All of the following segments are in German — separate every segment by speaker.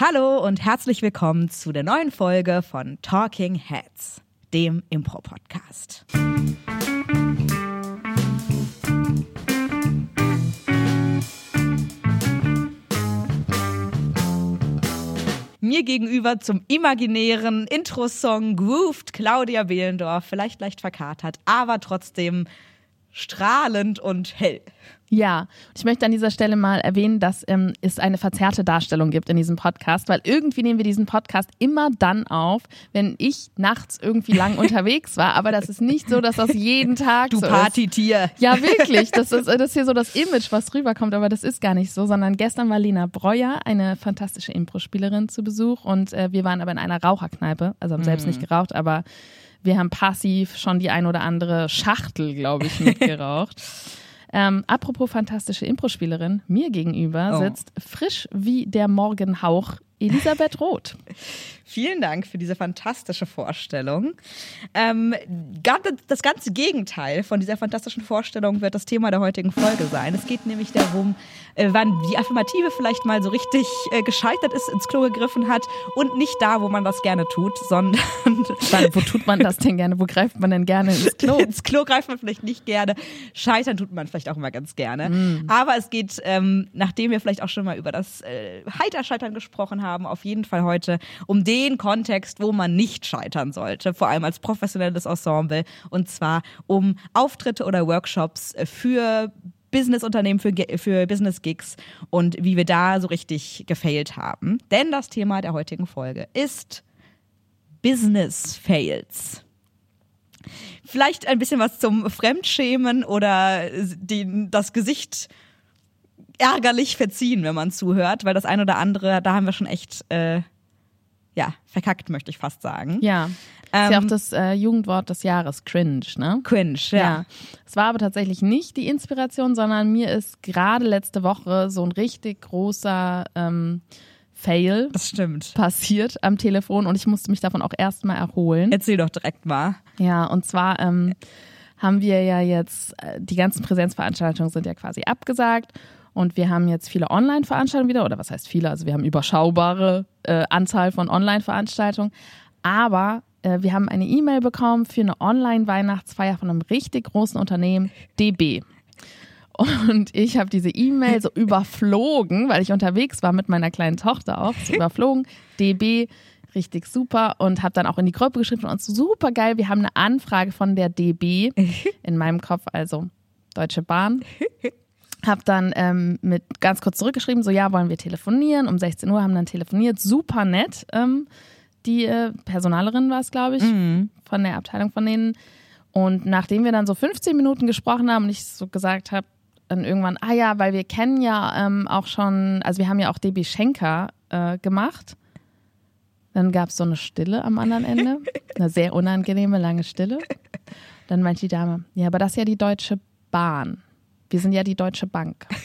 Speaker 1: Hallo und herzlich willkommen zu der neuen Folge von Talking Heads, dem Impro-Podcast. Mir gegenüber zum imaginären Intro-Song grooved Claudia Behlendorf, vielleicht leicht verkatert, aber trotzdem strahlend und hell.
Speaker 2: Ja, ich möchte an dieser Stelle mal erwähnen, dass ähm, es eine verzerrte Darstellung gibt in diesem Podcast, weil irgendwie nehmen wir diesen Podcast immer dann auf, wenn ich nachts irgendwie lang unterwegs war. Aber das ist nicht so, dass das jeden Tag
Speaker 1: du
Speaker 2: so
Speaker 1: Partytier.
Speaker 2: ist. Ja, wirklich. Das ist, das ist hier so das Image, was rüberkommt, aber das ist gar nicht so, sondern gestern war Lena Breuer, eine fantastische Impro-Spielerin, zu Besuch und äh, wir waren aber in einer Raucherkneipe, also haben mhm. selbst nicht geraucht, aber wir haben passiv schon die ein oder andere Schachtel, glaube ich, mitgeraucht. Ähm, apropos fantastische Impro-Spielerin, mir gegenüber oh. sitzt frisch wie der Morgenhauch Elisabeth Roth.
Speaker 1: Vielen Dank für diese fantastische Vorstellung. Ähm, das ganze Gegenteil von dieser fantastischen Vorstellung wird das Thema der heutigen Folge sein. Es geht nämlich darum, äh, wann die Affirmative vielleicht mal so richtig äh, gescheitert ist, ins Klo gegriffen hat und nicht da, wo man das gerne tut, sondern.
Speaker 2: Weil, wo tut man das denn gerne? Wo greift man denn gerne ins Klo?
Speaker 1: ins Klo greift man vielleicht nicht gerne. Scheitern tut man vielleicht auch immer ganz gerne. Mm. Aber es geht, ähm, nachdem wir vielleicht auch schon mal über das äh, Heiterscheitern gesprochen haben, auf jeden Fall heute um den Kontext, wo man nicht scheitern sollte, vor allem als professionelles Ensemble, und zwar um Auftritte oder Workshops für Businessunternehmen für, für Business Gigs und wie wir da so richtig gefailt haben. Denn das Thema der heutigen Folge ist Business Fails. Vielleicht ein bisschen was zum Fremdschämen oder den, das Gesicht ärgerlich verziehen, wenn man zuhört, weil das ein oder andere, da haben wir schon echt äh, ja, verkackt, möchte ich fast sagen.
Speaker 2: Ja. Ähm, ist ja auch ähm, das äh, Jugendwort des Jahres, cringe, ne?
Speaker 1: Cringe, ja. ja.
Speaker 2: Es war aber tatsächlich nicht die Inspiration, sondern mir ist gerade letzte Woche so ein richtig großer ähm, Fail
Speaker 1: das stimmt.
Speaker 2: passiert am Telefon und ich musste mich davon auch erstmal erholen.
Speaker 1: Erzähl doch direkt mal.
Speaker 2: Ja, und zwar ähm, haben wir ja jetzt, äh, die ganzen Präsenzveranstaltungen sind ja quasi abgesagt und wir haben jetzt viele Online-Veranstaltungen wieder, oder was heißt viele? Also wir haben überschaubare äh, Anzahl von Online-Veranstaltungen. Aber äh, wir haben eine E-Mail bekommen für eine Online-Weihnachtsfeier von einem richtig großen Unternehmen, DB. Und ich habe diese E-Mail so überflogen, weil ich unterwegs war mit meiner kleinen Tochter auch, so überflogen. DB, richtig super. Und habe dann auch in die Gruppe geschrieben von uns, super geil, wir haben eine Anfrage von der DB. In meinem Kopf also Deutsche Bahn. Hab dann ähm, mit ganz kurz zurückgeschrieben, so ja, wollen wir telefonieren. Um 16 Uhr haben dann telefoniert, super nett. Ähm, die äh, Personalerin war es, glaube ich, mhm. von der Abteilung von denen. Und nachdem wir dann so 15 Minuten gesprochen haben und ich so gesagt habe, dann irgendwann, ah ja, weil wir kennen ja ähm, auch schon, also wir haben ja auch DB Schenker äh, gemacht. Dann gab es so eine Stille am anderen Ende, eine sehr unangenehme lange Stille. Dann meinte die Dame, ja, aber das ist ja die Deutsche Bahn. Wir sind ja die Deutsche Bank.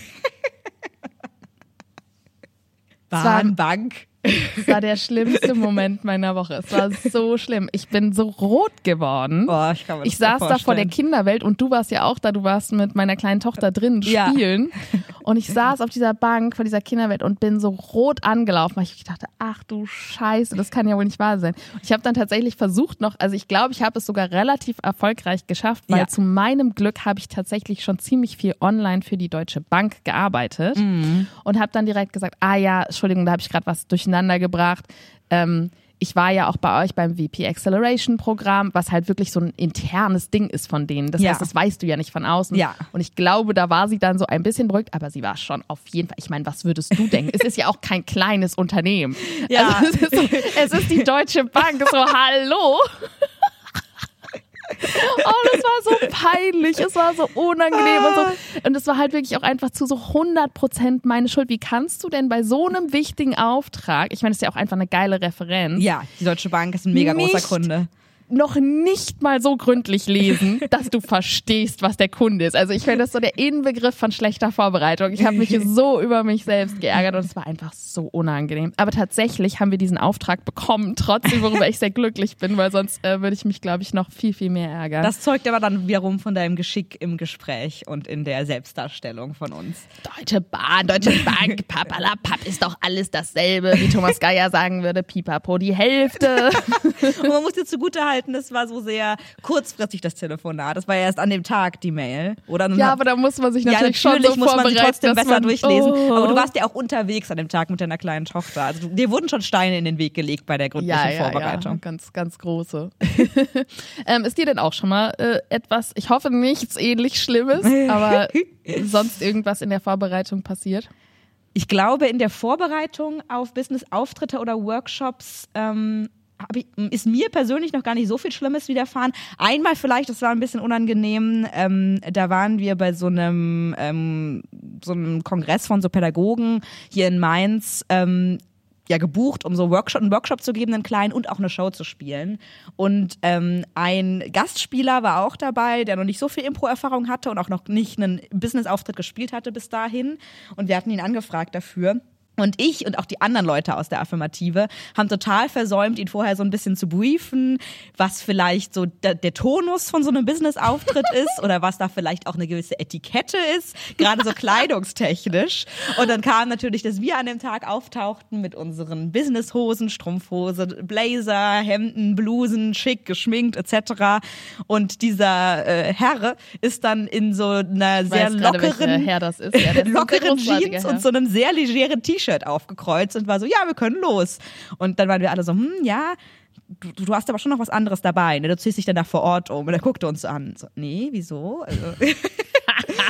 Speaker 1: Bahnbank.
Speaker 2: Es war der schlimmste Moment meiner Woche. Es war so schlimm. Ich bin so rot geworden.
Speaker 1: Boah, ich kann mir
Speaker 2: ich saß da vor der Kinderwelt und du warst ja auch da. Du warst mit meiner kleinen Tochter drin spielen. Ja. Und ich saß auf dieser Bank vor dieser Kinderwelt und bin so rot angelaufen, weil ich dachte, ach du Scheiße, das kann ja wohl nicht wahr sein. Ich habe dann tatsächlich versucht noch, also ich glaube, ich habe es sogar relativ erfolgreich geschafft, weil ja. zu meinem Glück habe ich tatsächlich schon ziemlich viel online für die Deutsche Bank gearbeitet mhm. und habe dann direkt gesagt, ah ja, Entschuldigung, da habe ich gerade was durcheinander durcheinander gebracht. Ähm, ich war ja auch bei euch beim VP Acceleration Programm, was halt wirklich so ein internes Ding ist von denen. Das ja. heißt, das weißt du ja nicht von außen.
Speaker 1: Ja.
Speaker 2: Und ich glaube, da war sie dann so ein bisschen beruhigt, aber sie war schon auf jeden Fall. Ich meine, was würdest du denken? es ist ja auch kein kleines Unternehmen. Ja. Also es, ist so, es ist die Deutsche Bank. So, hallo. Oh, das war so peinlich, es war so unangenehm und so. Und es war halt wirklich auch einfach zu so 100 Prozent meine Schuld. Wie kannst du denn bei so einem wichtigen Auftrag, ich meine, es ist ja auch einfach eine geile Referenz.
Speaker 1: Ja, die Deutsche Bank ist ein mega großer Kunde
Speaker 2: noch nicht mal so gründlich lesen, dass du verstehst, was der Kunde ist. Also ich finde das so der Inbegriff von schlechter Vorbereitung. Ich habe mich so über mich selbst geärgert und es war einfach so unangenehm. Aber tatsächlich haben wir diesen Auftrag bekommen, trotzdem, worüber ich sehr glücklich bin, weil sonst äh, würde ich mich, glaube ich, noch viel, viel mehr ärgern.
Speaker 1: Das zeugt aber dann wiederum von deinem Geschick im Gespräch und in der Selbstdarstellung von uns.
Speaker 2: Deutsche Bahn, Deutsche Bank, papalapap ist doch alles dasselbe, wie Thomas Geier sagen würde, pipapo die Hälfte.
Speaker 1: und man muss dir zugutehalten, das war so sehr kurzfristig das Telefonat. Das war erst an dem Tag die Mail. Oder
Speaker 2: ja, aber da muss man sich natürlich,
Speaker 1: ja, natürlich
Speaker 2: schon so
Speaker 1: muss man sich trotzdem besser
Speaker 2: man,
Speaker 1: durchlesen.
Speaker 2: Oh.
Speaker 1: Aber du warst ja auch unterwegs an dem Tag mit deiner kleinen Tochter. Also dir wurden schon Steine in den Weg gelegt bei der gründlichen
Speaker 2: ja, ja,
Speaker 1: Vorbereitung.
Speaker 2: Ja, ganz, ganz große. ähm, ist dir denn auch schon mal äh, etwas, ich hoffe nichts ähnlich Schlimmes, aber sonst irgendwas in der Vorbereitung passiert?
Speaker 1: Ich glaube, in der Vorbereitung auf Business-Auftritte oder Workshops ähm, ich, ist mir persönlich noch gar nicht so viel Schlimmes widerfahren. Einmal vielleicht, das war ein bisschen unangenehm, ähm, da waren wir bei so einem, ähm, so einem Kongress von so Pädagogen hier in Mainz. Ähm, ja gebucht, um so Workshop, einen Workshop zu geben, einen kleinen und auch eine Show zu spielen. Und ähm, ein Gastspieler war auch dabei, der noch nicht so viel Impro-Erfahrung hatte und auch noch nicht einen Business-Auftritt gespielt hatte bis dahin. Und wir hatten ihn angefragt dafür. Und ich und auch die anderen Leute aus der Affirmative haben total versäumt, ihn vorher so ein bisschen zu briefen, was vielleicht so der, der Tonus von so einem Business-Auftritt ist oder was da vielleicht auch eine gewisse Etikette ist, gerade so kleidungstechnisch. Und dann kam natürlich, dass wir an dem Tag auftauchten mit unseren Businesshosen, Strumpfhose, Blazer, Hemden, Blusen, schick, geschminkt etc. Und dieser äh, Herr ist dann in so einer sehr lockeren,
Speaker 2: Herr. Ja,
Speaker 1: lockeren Jeans und so einem sehr legeren T-Shirt T-Shirt aufgekreuzt und war so, ja, wir können los. Und dann waren wir alle so, hm, ja, du, du hast aber schon noch was anderes dabei. Ne? Du ziehst dich dann da vor Ort um. Und er guckte uns an. So, nee, wieso? Also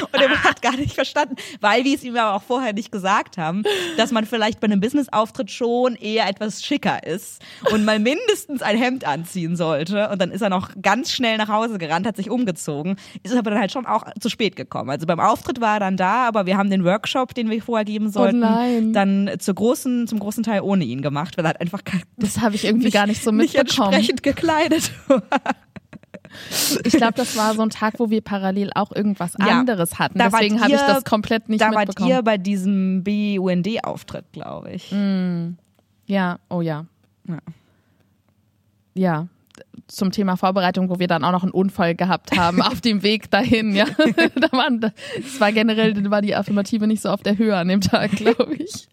Speaker 1: und er hat gar nicht verstanden, weil wir es ihm aber auch vorher nicht gesagt haben, dass man vielleicht bei einem Business-Auftritt schon eher etwas schicker ist und mal mindestens ein Hemd anziehen sollte. Und dann ist er noch ganz schnell nach Hause gerannt, hat sich umgezogen, ist aber dann halt schon auch zu spät gekommen. Also beim Auftritt war er dann da, aber wir haben den Workshop, den wir vorher geben sollten,
Speaker 2: oh
Speaker 1: dann zur großen, zum großen Teil ohne ihn gemacht, weil er halt einfach
Speaker 2: das habe ich irgendwie
Speaker 1: nicht,
Speaker 2: gar nicht so mitbekommen.
Speaker 1: Nicht entsprechend gekleidet war.
Speaker 2: Ich glaube, das war so ein Tag, wo wir parallel auch irgendwas ja, anderes hatten. Deswegen habe ich das komplett nicht
Speaker 1: da
Speaker 2: mitbekommen.
Speaker 1: Da wart ihr bei diesem BUND-Auftritt, glaube ich.
Speaker 2: Mm. Ja, oh ja. ja. Ja, zum Thema Vorbereitung, wo wir dann auch noch einen Unfall gehabt haben auf dem Weg dahin. Ja, da waren, das war generell war die Affirmative nicht so auf der Höhe an dem Tag, glaube ich.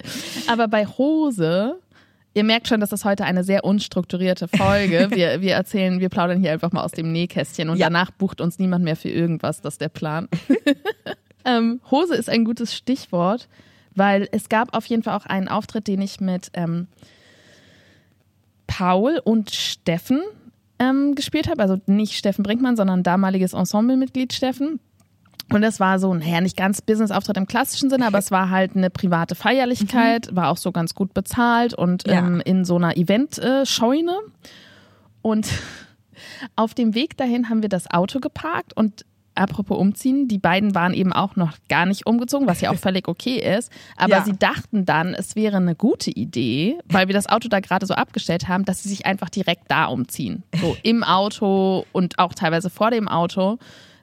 Speaker 2: Aber bei Hose Ihr merkt schon, dass das heute eine sehr unstrukturierte Folge. Wir, wir erzählen, wir plaudern hier einfach mal aus dem Nähkästchen und ja. danach bucht uns niemand mehr für irgendwas. Das ist der Plan. ähm, Hose ist ein gutes Stichwort, weil es gab auf jeden Fall auch einen Auftritt, den ich mit ähm, Paul und Steffen ähm, gespielt habe. Also nicht Steffen Brinkmann, sondern damaliges Ensemblemitglied Steffen. Und es war so, naja, nicht ganz Business-Auftritt im klassischen Sinne, aber es war halt eine private Feierlichkeit, mhm. war auch so ganz gut bezahlt und ja. ähm, in so einer Event-Scheune. Und auf dem Weg dahin haben wir das Auto geparkt und apropos umziehen, die beiden waren eben auch noch gar nicht umgezogen, was ja auch völlig okay ist. Aber ja. sie dachten dann, es wäre eine gute Idee, weil wir das Auto da gerade so abgestellt haben, dass sie sich einfach direkt da umziehen. So im Auto und auch teilweise vor dem Auto.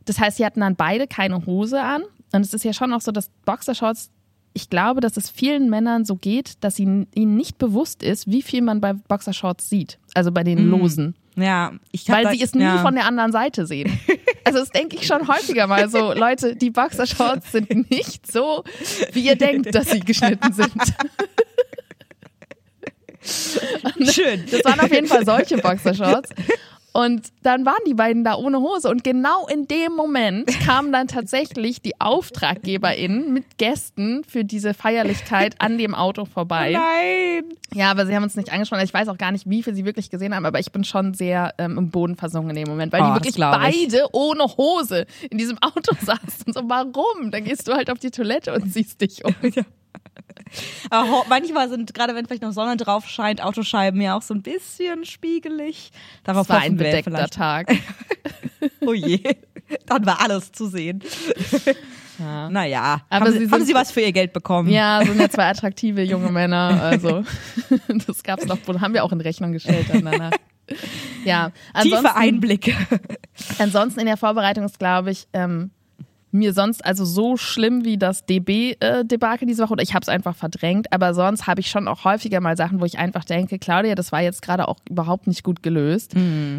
Speaker 2: Das heißt, sie hatten dann beide keine Hose an. Und es ist ja schon auch so, dass Boxershorts, ich glaube, dass es vielen Männern so geht, dass ihnen, ihnen nicht bewusst ist, wie viel man bei Boxershorts sieht. Also bei den mm. Losen.
Speaker 1: Ja,
Speaker 2: ich Weil sie es nie ja. von der anderen Seite sehen. Also das denke ich schon häufiger mal so, Leute, die Boxershorts sind nicht so, wie ihr denkt, dass sie geschnitten sind.
Speaker 1: Schön.
Speaker 2: Das waren auf jeden Fall solche Boxershorts. Und dann waren die beiden da ohne Hose. Und genau in dem Moment kamen dann tatsächlich die AuftraggeberInnen mit Gästen für diese Feierlichkeit an dem Auto vorbei.
Speaker 1: Nein!
Speaker 2: Ja, aber sie haben uns nicht angesprochen. Ich weiß auch gar nicht, wie viel sie wirklich gesehen haben, aber ich bin schon sehr ähm, im Boden versunken in dem Moment, weil oh, die wirklich beide ohne Hose in diesem Auto saßen. So, warum? Dann gehst du halt auf die Toilette und siehst dich um. Ja.
Speaker 1: Aber manchmal sind, gerade wenn vielleicht noch Sonne drauf scheint, Autoscheiben ja auch so ein bisschen spiegelig.
Speaker 2: Darauf das war ein bedeckter vielleicht.
Speaker 1: Tag. oh je, dann war alles zu sehen. Ja. Naja, aber haben, sie, sind, haben sie was für ihr Geld bekommen?
Speaker 2: Ja, sind ja zwei attraktive junge Männer. Also, das gab's noch, haben wir auch in Rechnung gestellt dann danach. Ja,
Speaker 1: Tiefe
Speaker 2: ansonsten,
Speaker 1: Einblicke.
Speaker 2: ansonsten in der Vorbereitung ist, glaube ich, ähm, mir sonst also so schlimm wie das DB-Debakel diese Woche oder ich habe es einfach verdrängt, aber sonst habe ich schon auch häufiger mal Sachen, wo ich einfach denke, Claudia, das war jetzt gerade auch überhaupt nicht gut gelöst.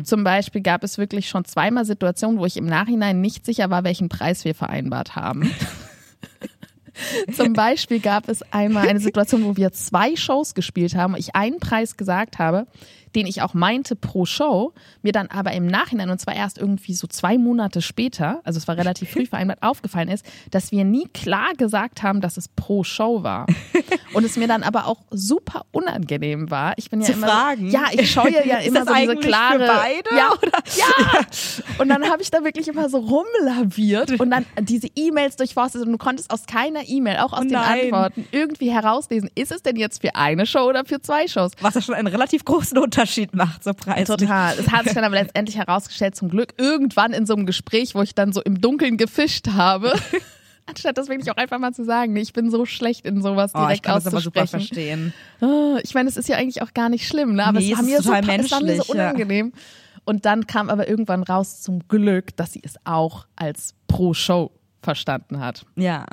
Speaker 2: Zum Beispiel gab es wirklich schon zweimal Situationen, wo ich im Nachhinein nicht sicher war, welchen Preis wir vereinbart haben. Zum Beispiel gab es einmal eine Situation, wo wir zwei Shows gespielt haben, ich einen Preis gesagt habe, den ich auch meinte pro Show, mir dann aber im Nachhinein, und zwar erst irgendwie so zwei Monate später, also es war relativ früh vereinbart, aufgefallen ist, dass wir nie klar gesagt haben, dass es pro Show war. Und es mir dann aber auch super unangenehm war. Ich bin ja
Speaker 1: Zu
Speaker 2: immer
Speaker 1: fragen?
Speaker 2: Ja, ich scheue ja immer so diese klare
Speaker 1: für beide,
Speaker 2: ja,
Speaker 1: oder?
Speaker 2: ja. Und dann habe ich da wirklich immer so rumlaviert und dann diese E-Mails durchforstet und du konntest aus keiner E-Mail, auch aus
Speaker 1: Oh
Speaker 2: den. Antworten, irgendwie herauslesen, ist es denn jetzt für eine Show oder für zwei Shows?
Speaker 1: Was ja schon einen relativ großen Unterschied macht, so preislich.
Speaker 2: Total. Es hat sich dann aber letztendlich herausgestellt, zum Glück, irgendwann in so einem Gespräch, wo ich dann so im Dunkeln gefischt habe. Anstatt das wirklich auch einfach mal zu sagen. Ich bin so schlecht in sowas
Speaker 1: Oh, ich
Speaker 2: direkt
Speaker 1: kann das aber super
Speaker 2: auszusprechen.
Speaker 1: verstehen.
Speaker 2: Ah, Ich meine, es ist ja eigentlich auch gar nicht schlimm, ne? aber
Speaker 1: Nee,
Speaker 2: es, war
Speaker 1: ist
Speaker 2: mir so, es war mir so
Speaker 1: menschlich, ja.
Speaker 2: unangenehm. Und dann kam aber irgendwann raus zum Glück, dass sie es auch als Pro-Show verstanden hat.
Speaker 1: Ja.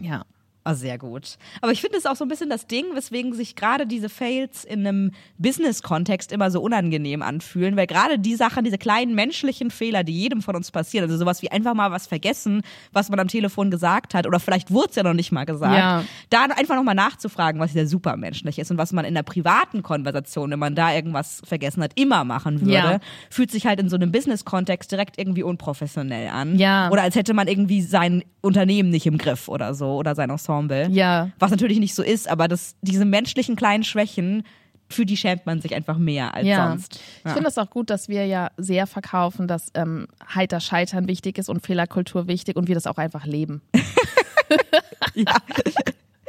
Speaker 2: Ja.
Speaker 1: Ah, sehr gut. Aber ich finde es auch so ein bisschen das Ding, weswegen sich gerade diese Fails in einem Business-Kontext immer so unangenehm anfühlen, weil gerade die Sachen, diese kleinen menschlichen Fehler, die jedem von uns passieren, also sowas wie einfach mal was vergessen, was man am Telefon gesagt hat, oder vielleicht wurde es ja noch nicht mal gesagt,
Speaker 2: Ja.
Speaker 1: da einfach nochmal nachzufragen, was ja super menschlich ist und was man in der privaten Konversation, wenn man da irgendwas vergessen hat, immer machen würde,
Speaker 2: Ja.
Speaker 1: fühlt sich halt in so einem Business-Kontext direkt irgendwie unprofessionell an.
Speaker 2: Ja.
Speaker 1: Oder als hätte man irgendwie sein Unternehmen nicht im Griff oder so oder sein Ensemble.
Speaker 2: Ja.
Speaker 1: Was natürlich nicht so ist, aber das, diese menschlichen kleinen Schwächen, für die schämt man sich einfach mehr als
Speaker 2: Ja.
Speaker 1: sonst.
Speaker 2: Ich finde es auch gut, dass wir ja sehr verkaufen, dass ähm, heiter Scheitern wichtig ist und Fehlerkultur wichtig und wir das auch einfach leben.
Speaker 1: Ja.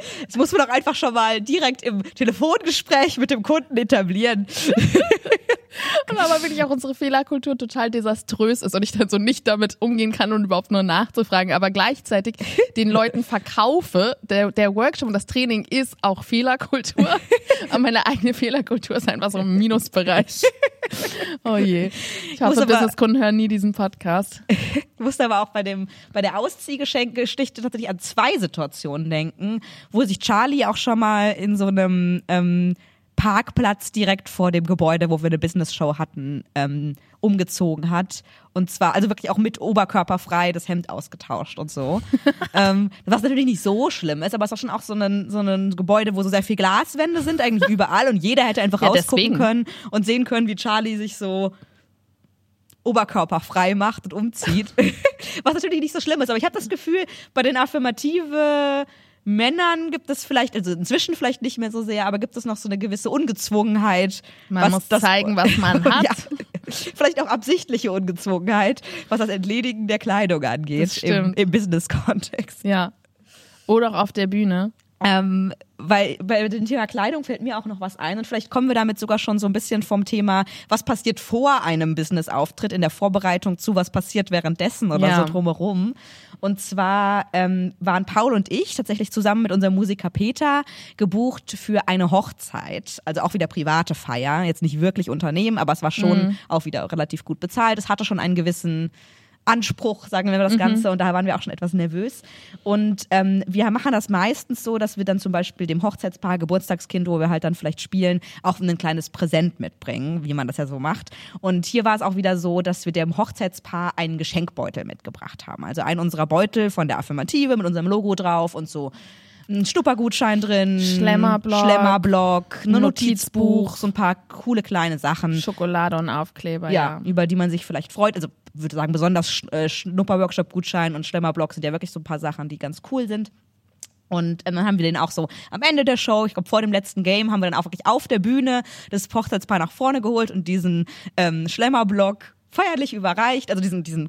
Speaker 1: Das muss man doch einfach schon mal direkt im Telefongespräch mit dem Kunden etablieren.
Speaker 2: Und aber wirklich auch unsere Fehlerkultur total desaströs ist und ich dann so nicht damit umgehen kann und überhaupt nur nachzufragen, aber gleichzeitig den Leuten verkaufe, der, der Workshop und das Training ist auch Fehlerkultur, aber meine eigene Fehlerkultur ist einfach so im Minusbereich. Oh je. Ich hoffe, Businesskunden hören nie diesen Podcast.
Speaker 1: Ich musste aber auch bei dem, bei der Ausziehgeschenke-Geschichte tatsächlich an zwei Situationen denken, wo sich Charlie auch schon mal in so einem ähm, Parkplatz direkt vor dem Gebäude, wo wir eine Business-Show hatten, ähm, umgezogen hat. Und zwar, also wirklich auch mit Oberkörper frei das Hemd ausgetauscht und so. ähm, was natürlich nicht so schlimm ist, aber es ist auch schon auch so ein, so ein Gebäude, wo so sehr viel Glaswände sind, eigentlich überall und jeder hätte einfach
Speaker 2: Ja,
Speaker 1: rausgucken
Speaker 2: deswegen.
Speaker 1: können und sehen können, wie Charlie sich so oberkörperfrei macht und umzieht. Was natürlich nicht so schlimm ist, aber ich habe das Gefühl, bei den affirmative Männern gibt es vielleicht, also inzwischen vielleicht nicht mehr so sehr, aber gibt es noch so eine gewisse Ungezwungenheit.
Speaker 2: Man
Speaker 1: was
Speaker 2: muss
Speaker 1: das-
Speaker 2: zeigen, was man hat.
Speaker 1: Ja, vielleicht auch absichtliche Ungezwungenheit, was das Entledigen der Kleidung angeht
Speaker 2: Das
Speaker 1: im, im Business-Kontext.
Speaker 2: Ja. Oder auch auf der Bühne.
Speaker 1: Ähm, weil bei dem Thema Kleidung fällt mir auch noch was ein und vielleicht kommen wir damit sogar schon so ein bisschen vom Thema, was passiert vor einem Business-Auftritt in der Vorbereitung zu, was passiert währenddessen oder
Speaker 2: Ja.
Speaker 1: so drumherum. Und zwar ähm, waren Paul und ich tatsächlich zusammen mit unserem Musiker Peter gebucht für eine Hochzeit, also auch wieder private Feier, jetzt nicht wirklich Unternehmen, aber es war schon auch wieder relativ gut bezahlt. Es hatte schon einen gewissen Anspruch, sagen wir mal das Ganze, und da waren wir auch schon etwas nervös. Und ähm, wir machen das meistens so, dass wir dann zum Beispiel dem Hochzeitspaar, Geburtstagskind, wo wir halt dann vielleicht spielen, auch ein kleines Präsent mitbringen, wie man das ja so macht. Und hier war es auch wieder so, dass wir dem Hochzeitspaar einen Geschenkbeutel mitgebracht haben. Also einen unserer Beutel von der Affirmative mit unserem Logo drauf und so ein Schnuppergutschein drin,
Speaker 2: Schlemmerblock,
Speaker 1: Schlemmerblock, ein
Speaker 2: Notizbuch.
Speaker 1: Notizbuch, so ein paar coole kleine Sachen
Speaker 2: Schokolade und Aufkleber,
Speaker 1: ja,
Speaker 2: ja.
Speaker 1: über die man sich vielleicht freut. Also würde sagen, besonders Sch- äh, Schnupper-Workshop-Gutschein und Schlemmerblock sind ja wirklich so ein paar Sachen, die ganz cool sind. Und äh, dann haben wir den auch so am Ende der Show, ich glaube vor dem letzten Game, haben wir dann auch wirklich auf der Bühne das Hochzeitspaar nach vorne geholt und diesen ähm, Schlemmerblock feierlich überreicht, also diesen, diesen,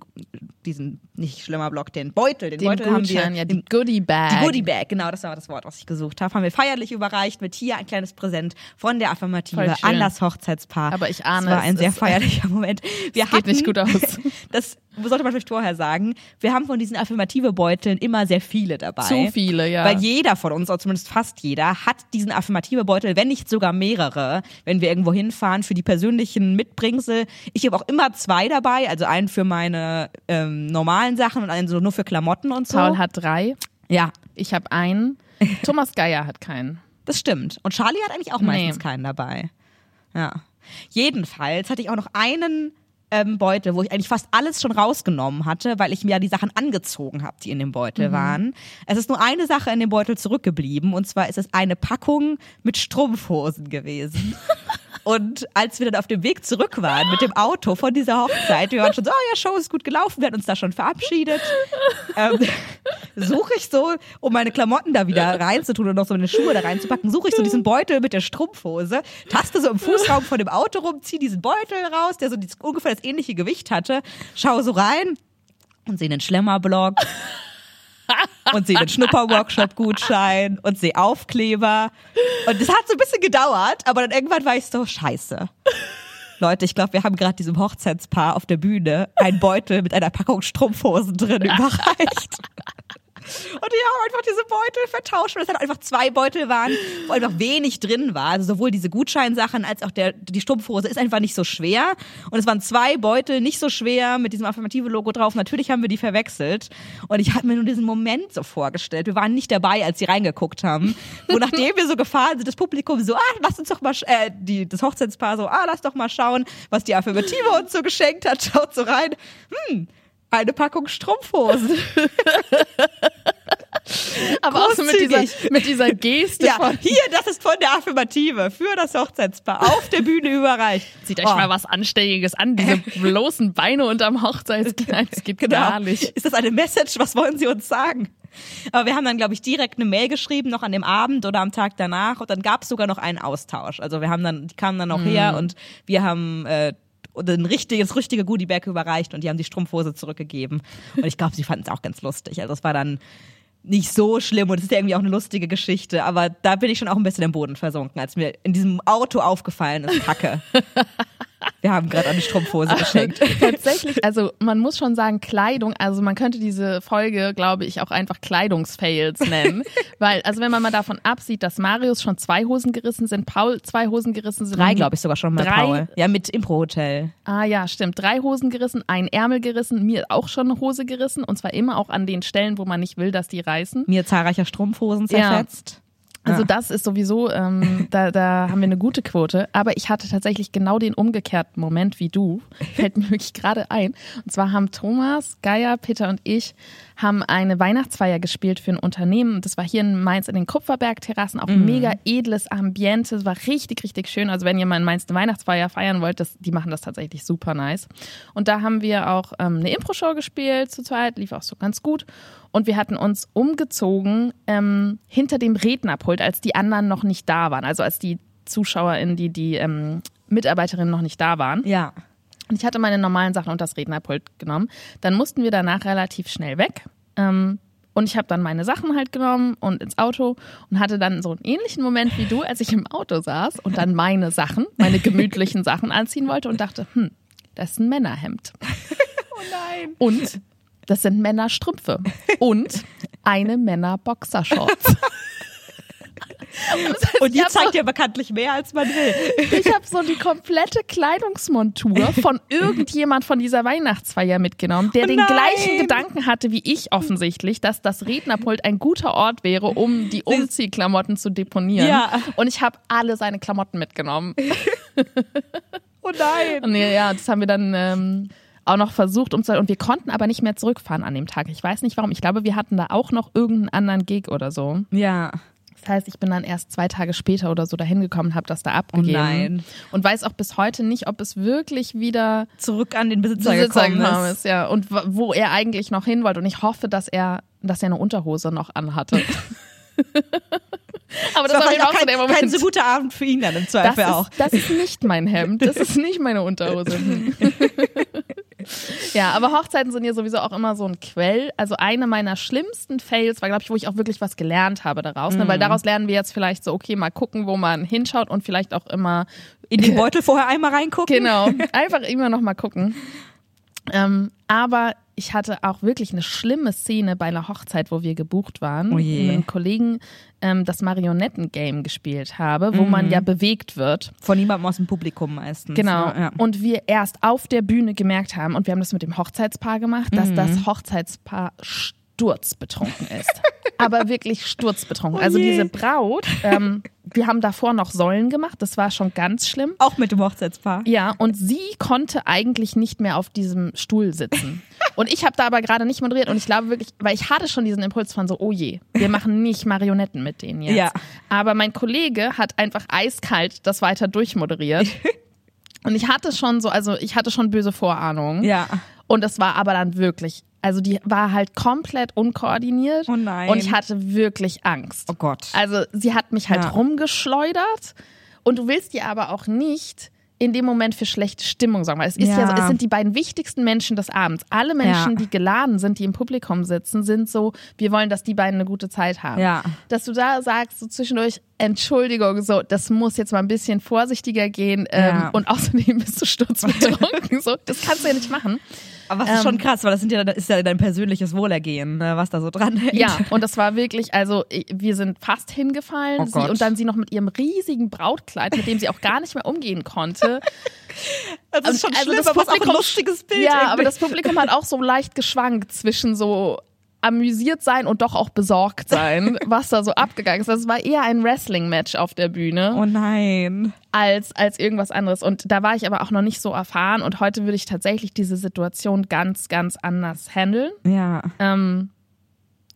Speaker 1: diesen, nicht Schlemmerblock, den Beutel, den,
Speaker 2: Den
Speaker 1: Beutel haben
Speaker 2: Gutschein,
Speaker 1: wir,
Speaker 2: ja,
Speaker 1: den
Speaker 2: die Goodie Bag.
Speaker 1: die Goodie Bag, genau, das war das Wort, was ich gesucht habe. Haben wir feierlich überreicht mit hier ein kleines Präsent von der Affirmative an das Hochzeitspaar.
Speaker 2: Aber ich ahne,
Speaker 1: es war
Speaker 2: es
Speaker 1: ein sehr feierlicher Moment. Wir
Speaker 2: Es geht nicht gut aus.
Speaker 1: Das sollte man vielleicht vorher sagen, wir haben von diesen affirmative Beuteln immer sehr viele dabei.
Speaker 2: Zu viele, ja.
Speaker 1: Weil jeder von uns, oder zumindest fast jeder, hat diesen affirmative Beutel, wenn nicht sogar mehrere, wenn wir irgendwo hinfahren für die persönlichen Mitbringsel. Ich habe auch immer zwei dabei, also einen für meine ähm, normalen Sachen und einen so nur für Klamotten und so.
Speaker 2: Paul hat drei.
Speaker 1: Ja,
Speaker 2: Ich habe einen. Thomas Geier hat keinen.
Speaker 1: das stimmt. Und Charlie hat eigentlich auch
Speaker 2: Nee.
Speaker 1: meistens keinen dabei. Ja. Jedenfalls hatte ich auch noch einen ähm, Beutel, wo ich eigentlich fast alles schon rausgenommen hatte, weil ich mir ja die Sachen angezogen habe, die in dem Beutel waren. Es ist nur eine Sache in dem Beutel zurückgeblieben und zwar ist es eine Packung mit Strumpfhosen gewesen. Und als wir dann auf dem Weg zurück waren mit dem Auto von dieser Hochzeit, wir waren schon so, oh ja, Show ist gut gelaufen, wir hatten uns da schon verabschiedet. ähm, suche ich so, um meine Klamotten da wieder reinzutun und noch so meine Schuhe da reinzupacken, suche ich so diesen Beutel mit der Strumpfhose, taste so im Fußraum von dem Auto rum, ziehe diesen Beutel raus, der so ungefähr das ähnliche Gewicht hatte, schaue so rein und sehe einen Schlemmerblock und sehe den Schnupper-Workshop-Gutschein und sehe Aufkleber. Und das hat so ein bisschen gedauert, aber dann irgendwann war ich so, scheiße. Leute, ich glaube, wir haben gerade diesem Hochzeitspaar auf der Bühne einen Beutel mit einer Packung Strumpfhosen drin überreicht. Und die haben einfach diese Beutel vertauscht, weil es halt einfach zwei Beutel waren, wo einfach wenig drin war. Also sowohl diese Gutscheinsachen als auch der, die Strumpfhose ist einfach nicht so schwer. Und es waren zwei Beutel, nicht so schwer, mit diesem affirmative Logo drauf. Natürlich haben wir die verwechselt. Und ich habe mir nur diesen Moment so vorgestellt. Wir waren nicht dabei, als sie reingeguckt haben. Wo nachdem wir so gefahren sind, das Publikum so, ah, lass uns doch mal, äh, die, das Hochzeitspaar so, ah, lass doch mal schauen, was die Affirmative uns so geschenkt hat. Schaut so rein. Hm, eine Packung Strumpfhosen.
Speaker 2: Aber auch so mit dieser, mit dieser Geste
Speaker 1: Ja,
Speaker 2: von,
Speaker 1: hier, das ist von der Affirmative für das Hochzeitspaar auf der Bühne überreicht.
Speaker 2: zieht euch
Speaker 1: Oh,
Speaker 2: mal was Anständiges an, diese bloßen Beine unterm Hochzeitskleid, das geht
Speaker 1: Genau.
Speaker 2: gar nicht.
Speaker 1: Ist das eine Message? Was wollen Sie uns sagen? Aber wir haben dann, glaube ich, direkt eine Mail geschrieben, noch an dem Abend oder am Tag danach. Und dann gab es sogar noch einen Austausch. Also wir haben dann, die kamen dann noch her und wir haben äh, ein richtiges, richtige Goodiebag überreicht und die haben die Strumpfhose zurückgegeben. Und ich glaube, sie fanden es auch ganz lustig. Also es war dann nicht so schlimm und es ist ja irgendwie auch eine lustige Geschichte, aber da bin ich schon auch ein bisschen im Boden versunken, als mir in diesem Auto aufgefallen ist, Kacke. Wir haben gerade eine Strumpfhose geschenkt.
Speaker 2: Tatsächlich, also man muss schon sagen, Kleidung, also man könnte diese Folge, glaube ich, auch einfach Kleidungsfails nennen. Weil, also wenn man mal davon absieht, dass Marius schon zwei Hosen gerissen sind, Paul zwei Hosen gerissen sind.
Speaker 1: Drei, glaube ich, sogar schon mal,
Speaker 2: Drei?
Speaker 1: Paul. Ja, mit Impro-Hotel.
Speaker 2: Ah ja, stimmt. Drei Hosen gerissen, ein Ärmel gerissen, mir auch schon eine Hose gerissen. Und zwar immer auch an den Stellen, wo man nicht will, dass die reißen.
Speaker 1: Mir zahlreicher Strumpfhosen
Speaker 2: Ja. Also
Speaker 1: Ja.
Speaker 2: das ist sowieso, ähm, da, da haben wir eine gute Quote. Aber ich hatte tatsächlich genau den umgekehrten Moment wie du. Fällt mir wirklich gerade ein. Und zwar haben Thomas, Geier, Peter und ich haben eine Weihnachtsfeier gespielt für ein Unternehmen. Das war hier in Mainz in den Kupferberg-Terrassen. Auch ein mega edles Ambiente. Es war richtig, richtig schön. Also wenn ihr mal in Mainz eine Weihnachtsfeier feiern wollt, das, die machen das tatsächlich super nice. Und da haben wir auch ähm, eine Impro-Show gespielt zu zweit. Lief auch so ganz gut. Und wir hatten uns umgezogen ähm, hinter dem Rednerpult, als die anderen noch nicht da waren. Also als die ZuschauerInnen, die, die ähm, Mitarbeiterinnen noch nicht da waren.
Speaker 1: Ja.
Speaker 2: Und ich hatte meine normalen Sachen und das Rednerpult genommen. Dann mussten wir danach relativ schnell weg. Ähm, und ich habe dann meine Sachen halt genommen und ins Auto und hatte dann so einen ähnlichen Moment wie du, als ich im Auto saß und dann meine Sachen, meine gemütlichen Sachen anziehen wollte und dachte, hm, das ist ein Männerhemd.
Speaker 1: Oh nein.
Speaker 2: Und das sind Männerstrümpfe. Und eine Männerboxershorts.
Speaker 1: Und die zeigt
Speaker 2: so-
Speaker 1: ja bekanntlich mehr, als man will.
Speaker 2: Ich habe so die komplette Kleidungsmontur von irgendjemand von dieser Weihnachtsfeier mitgenommen, der
Speaker 1: Oh
Speaker 2: den gleichen Gedanken hatte wie ich offensichtlich, dass das Rednerpult ein guter Ort wäre, um die Umziehklamotten zu deponieren.
Speaker 1: Ja.
Speaker 2: Und ich habe alle seine Klamotten mitgenommen.
Speaker 1: Oh nein.
Speaker 2: Und ja, das haben wir dann ähm, auch noch versucht umzuhalten. Und wir konnten aber nicht mehr zurückfahren an dem Tag. Ich weiß nicht warum. Ich glaube, wir hatten da auch noch irgendeinen anderen Gig oder so.
Speaker 1: Ja.
Speaker 2: Das heißt, ich bin dann erst zwei Tage später oder so dahin gekommen, habe das da abgegeben.
Speaker 1: nein.
Speaker 2: Und weiß auch bis heute nicht, ob es wirklich wieder
Speaker 1: Zurück an den Besitzer,
Speaker 2: Besitzer
Speaker 1: gekommen
Speaker 2: gekommen
Speaker 1: ist.
Speaker 2: ist. Ja, und wo er eigentlich noch hin wollte. Und ich hoffe, dass er, dass er eine Unterhose noch anhatte. Aber das,
Speaker 1: Das war
Speaker 2: auch
Speaker 1: auch kein,
Speaker 2: der Moment.
Speaker 1: kein so guter Abend für ihn dann im
Speaker 2: das,
Speaker 1: Zweifel auch.
Speaker 2: ist, das ist nicht mein Hemd, das ist nicht meine Unterhose. ja, aber Hochzeiten sind ja sowieso auch immer so ein Quell. Also eine meiner schlimmsten Fails war, glaube ich, wo ich auch wirklich was gelernt habe daraus. Ne? Weil daraus lernen wir jetzt vielleicht so, okay, mal gucken, wo man hinschaut und vielleicht auch immer
Speaker 1: In den Beutel vorher einmal reingucken.
Speaker 2: Genau, einfach immer noch mal gucken. Ähm, aber ich hatte auch wirklich eine schlimme Szene bei einer Hochzeit, wo wir gebucht waren,
Speaker 1: Oh
Speaker 2: mit einem Kollegen ähm, das Marionetten-Game gespielt habe, wo man ja bewegt wird.
Speaker 1: Von niemandem aus dem Publikum meistens.
Speaker 2: Genau.
Speaker 1: Ja, ja.
Speaker 2: Und wir erst auf der Bühne gemerkt haben, und wir haben das mit dem Hochzeitspaar gemacht, dass
Speaker 1: Mhm.
Speaker 2: das Hochzeitspaar sturzbetrunken ist. Aber wirklich sturzbetrunken.
Speaker 1: Oh
Speaker 2: also diese Braut, ähm, wir haben davor noch Säulen gemacht, das war schon ganz schlimm.
Speaker 1: Auch mit dem Hochzeitspaar.
Speaker 2: Ja, und sie konnte eigentlich nicht mehr auf diesem Stuhl sitzen. Und ich habe da aber gerade nicht moderiert und ich glaube wirklich, weil ich hatte schon diesen Impuls von so, oh je, wir machen nicht Marionetten mit denen jetzt.
Speaker 1: Ja.
Speaker 2: Aber mein Kollege hat einfach eiskalt das weiter durchmoderiert. Und ich hatte schon so, also ich hatte schon böse Vorahnungen.
Speaker 1: Ja.
Speaker 2: Und das war aber dann wirklich, also die war halt komplett unkoordiniert.
Speaker 1: Oh nein.
Speaker 2: Und ich hatte wirklich Angst.
Speaker 1: Oh Gott.
Speaker 2: Also sie hat mich halt
Speaker 1: Ja.
Speaker 2: rumgeschleudert und du willst dir aber auch nicht in dem Moment für schlechte Stimmung sorgen, weil es ist ja,
Speaker 1: Ja.
Speaker 2: so, es sind die beiden wichtigsten Menschen des Abends. Alle Menschen,
Speaker 1: Ja.
Speaker 2: die geladen sind, die im Publikum sitzen, sind so, wir wollen, dass die beiden eine gute Zeit haben.
Speaker 1: Ja.
Speaker 2: Dass du da sagst, so zwischendurch, Entschuldigung, so, das muss jetzt mal ein bisschen vorsichtiger gehen ähm, und außerdem bist du sturzbetrunken. so, das kannst du ja nicht machen.
Speaker 1: Aber es ist schon
Speaker 2: Ähm,
Speaker 1: krass, weil das sind ja, das ist ja dein persönliches Wohlergehen, ne, was da so dran hängt.
Speaker 2: Ja, und das war wirklich, also wir sind fast hingefallen.
Speaker 1: Oh
Speaker 2: sie,
Speaker 1: Gott.
Speaker 2: und dann sie noch mit ihrem riesigen Brautkleid, mit dem sie auch gar nicht mehr umgehen konnte.
Speaker 1: das ist schon
Speaker 2: Also
Speaker 1: schlimm,
Speaker 2: das
Speaker 1: aber es ist auch ein
Speaker 2: Publikum-
Speaker 1: lustiges Bild.
Speaker 2: ja,
Speaker 1: irgendwie.
Speaker 2: aber das Publikum hat auch so leicht geschwankt zwischen so amüsiert sein und doch auch besorgt sein, was da so abgegangen ist. Es war eher ein Wrestling-Match auf der Bühne
Speaker 1: Oh nein.
Speaker 2: als, als irgendwas anderes. Und da war ich aber auch noch nicht so erfahren und heute würde ich tatsächlich diese Situation ganz, ganz anders handeln.
Speaker 1: Ja.
Speaker 2: Ähm,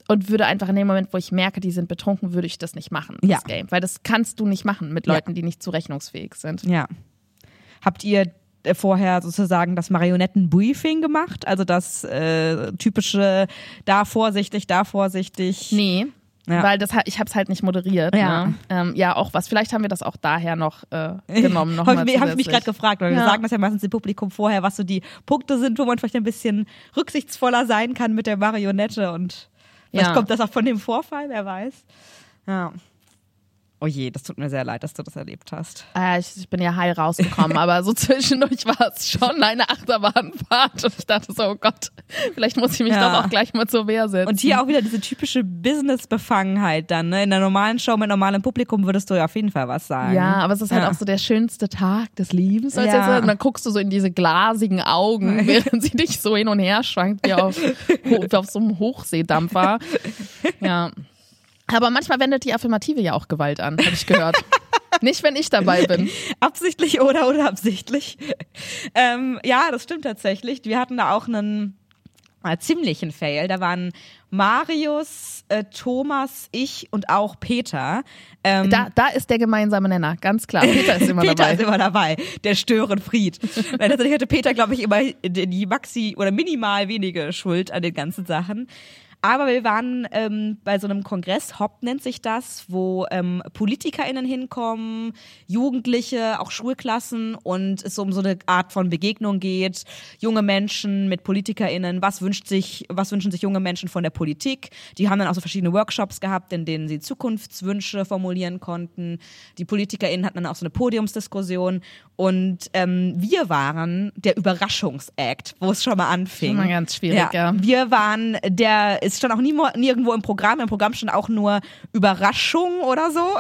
Speaker 2: und würde einfach in dem Moment, wo ich merke, die sind betrunken, würde ich das nicht machen, das
Speaker 1: Ja.
Speaker 2: Game. Weil das kannst du nicht machen mit
Speaker 1: Ja.
Speaker 2: Leuten, die nicht zurechnungsfähig sind.
Speaker 1: Ja. Habt ihr vorher sozusagen das Marionettenbriefing gemacht? Also das äh, typische da vorsichtig, da vorsichtig.
Speaker 2: Nee.
Speaker 1: Ja.
Speaker 2: Weil das, ich habe es halt nicht moderiert.
Speaker 1: Ja.
Speaker 2: Ne? Ähm, ja, auch was. Vielleicht haben wir das auch daher noch äh, genommen. Noch
Speaker 1: Habe ich, hab ich mich gerade gefragt, weil wir
Speaker 2: Ja.
Speaker 1: sagen das ja meistens im Publikum vorher, was so die Punkte sind, wo man vielleicht ein bisschen rücksichtsvoller sein kann mit der Marionette und vielleicht
Speaker 2: Ja.
Speaker 1: kommt das auch von dem Vorfall, wer weiß. Ja. Oh je, das tut mir sehr leid, dass du das erlebt hast.
Speaker 2: Äh, ich, ich bin ja heil rausgekommen, aber so zwischendurch war es schon eine Achterbahnfahrt und ich dachte so, oh Gott, vielleicht muss ich mich
Speaker 1: Ja.
Speaker 2: doch auch gleich mal zur Wehr setzen.
Speaker 1: Und hier auch wieder diese typische Business-Befangenheit dann. Ne? In einer normalen Show mit normalem Publikum würdest du ja auf jeden Fall was sagen.
Speaker 2: Ja, aber es ist halt
Speaker 1: Ja.
Speaker 2: auch so der schönste Tag des Lebens.
Speaker 1: Ja.
Speaker 2: jetzt, und dann guckst du so in diese glasigen Augen, während sie dich so hin und her schwankt, wie auf, wie auf so einem Hochseedampfer. Ja. Aber manchmal wendet die Affirmative ja auch Gewalt an, habe ich gehört. Nicht, wenn ich dabei bin.
Speaker 1: Absichtlich oder unabsichtlich. ähm, ja, das stimmt tatsächlich. Wir hatten da auch einen äh, ziemlichen Fail. Da waren Marius, äh, Thomas, ich und auch Peter. Ähm,
Speaker 2: Da, da ist der gemeinsame Nenner, ganz klar. Peter ist immer
Speaker 1: Peter
Speaker 2: dabei.
Speaker 1: ist immer dabei, der Störenfried. Weil tatsächlich hatte Peter, glaube ich, immer die maxi oder minimal wenige Schuld an den ganzen Sachen. Aber wir waren ähm, bei so einem Kongress, HOP nennt sich das, wo ähm, PolitikerInnen hinkommen, Jugendliche, auch Schulklassen und es um so eine Art von Begegnung geht. Junge Menschen mit PolitikerInnen, was wünscht sich, was wünschen sich junge Menschen von der Politik? Die haben dann auch so verschiedene Workshops gehabt, in denen sie Zukunftswünsche formulieren konnten. Die PolitikerInnen hatten dann auch so eine Podiumsdiskussion und ähm, wir waren der Überraschungsakt, wo es schon mal anfing.
Speaker 2: Schon mal ganz schwierig, ja.
Speaker 1: Wir waren der, es stand auch nie, nirgendwo im Programm, im Programm stand auch nur Überraschung oder so.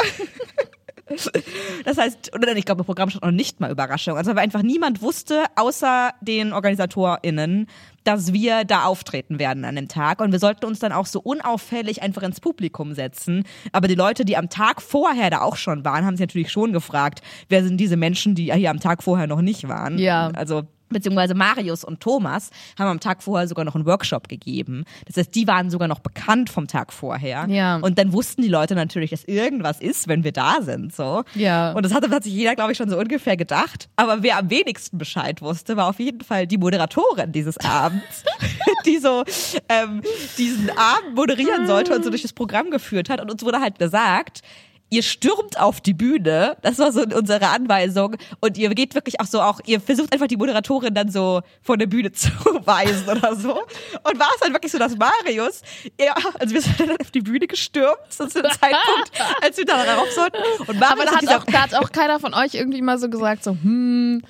Speaker 1: Das heißt, oder ich glaube, im Programm stand noch nicht mal Überraschung. Also weil einfach niemand wusste, außer den OrganisatorInnen, dass wir da auftreten werden an dem Tag. Und wir sollten uns dann auch so unauffällig einfach ins Publikum setzen. Aber die Leute, die am Tag vorher da auch schon waren, haben sich natürlich schon gefragt, wer sind diese Menschen, die hier am Tag vorher noch nicht waren.
Speaker 2: Ja.
Speaker 1: Also beziehungsweise Marius und Thomas haben am Tag vorher sogar noch einen Workshop gegeben. Das heißt, die waren sogar noch bekannt vom Tag vorher.
Speaker 2: Ja.
Speaker 1: Und dann wussten die Leute natürlich, dass irgendwas ist, wenn wir da sind. So.
Speaker 2: Ja.
Speaker 1: Und das hatte hat sich jeder, glaube ich, schon so ungefähr gedacht. Aber wer am wenigsten Bescheid wusste, war auf jeden Fall die Moderatorin dieses Abends, die so ähm, diesen Abend moderieren sollte und so durch das Programm geführt hat. Und uns wurde halt gesagt, ihr stürmt auf die Bühne, das war so unsere Anweisung, und ihr geht wirklich auch so auch, ihr versucht einfach die Moderatorin dann so von der Bühne zu weisen oder so. Und war es dann wirklich so, dass Marius, ja, also wir sind dann auf die Bühne gestürmt, zu dem Zeitpunkt, als wir da rauf sollten. Und Marius
Speaker 2: Aber da
Speaker 1: hat
Speaker 2: auch, da hat auch keiner von euch irgendwie mal so gesagt, so, hm,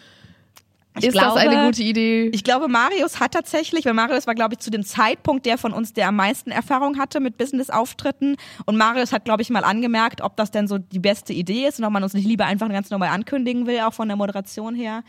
Speaker 1: Ich
Speaker 2: ist
Speaker 1: glaube,
Speaker 2: das eine gute Idee?
Speaker 1: Ich glaube, Marius hat tatsächlich, weil Marius war, glaube ich, zu dem Zeitpunkt der von uns, der am meisten Erfahrung hatte mit Business-Auftritten. Und Marius hat, glaube ich, mal angemerkt, ob das denn so die beste Idee ist und ob man uns nicht lieber einfach ganz normal ankündigen will, auch von der Moderation her.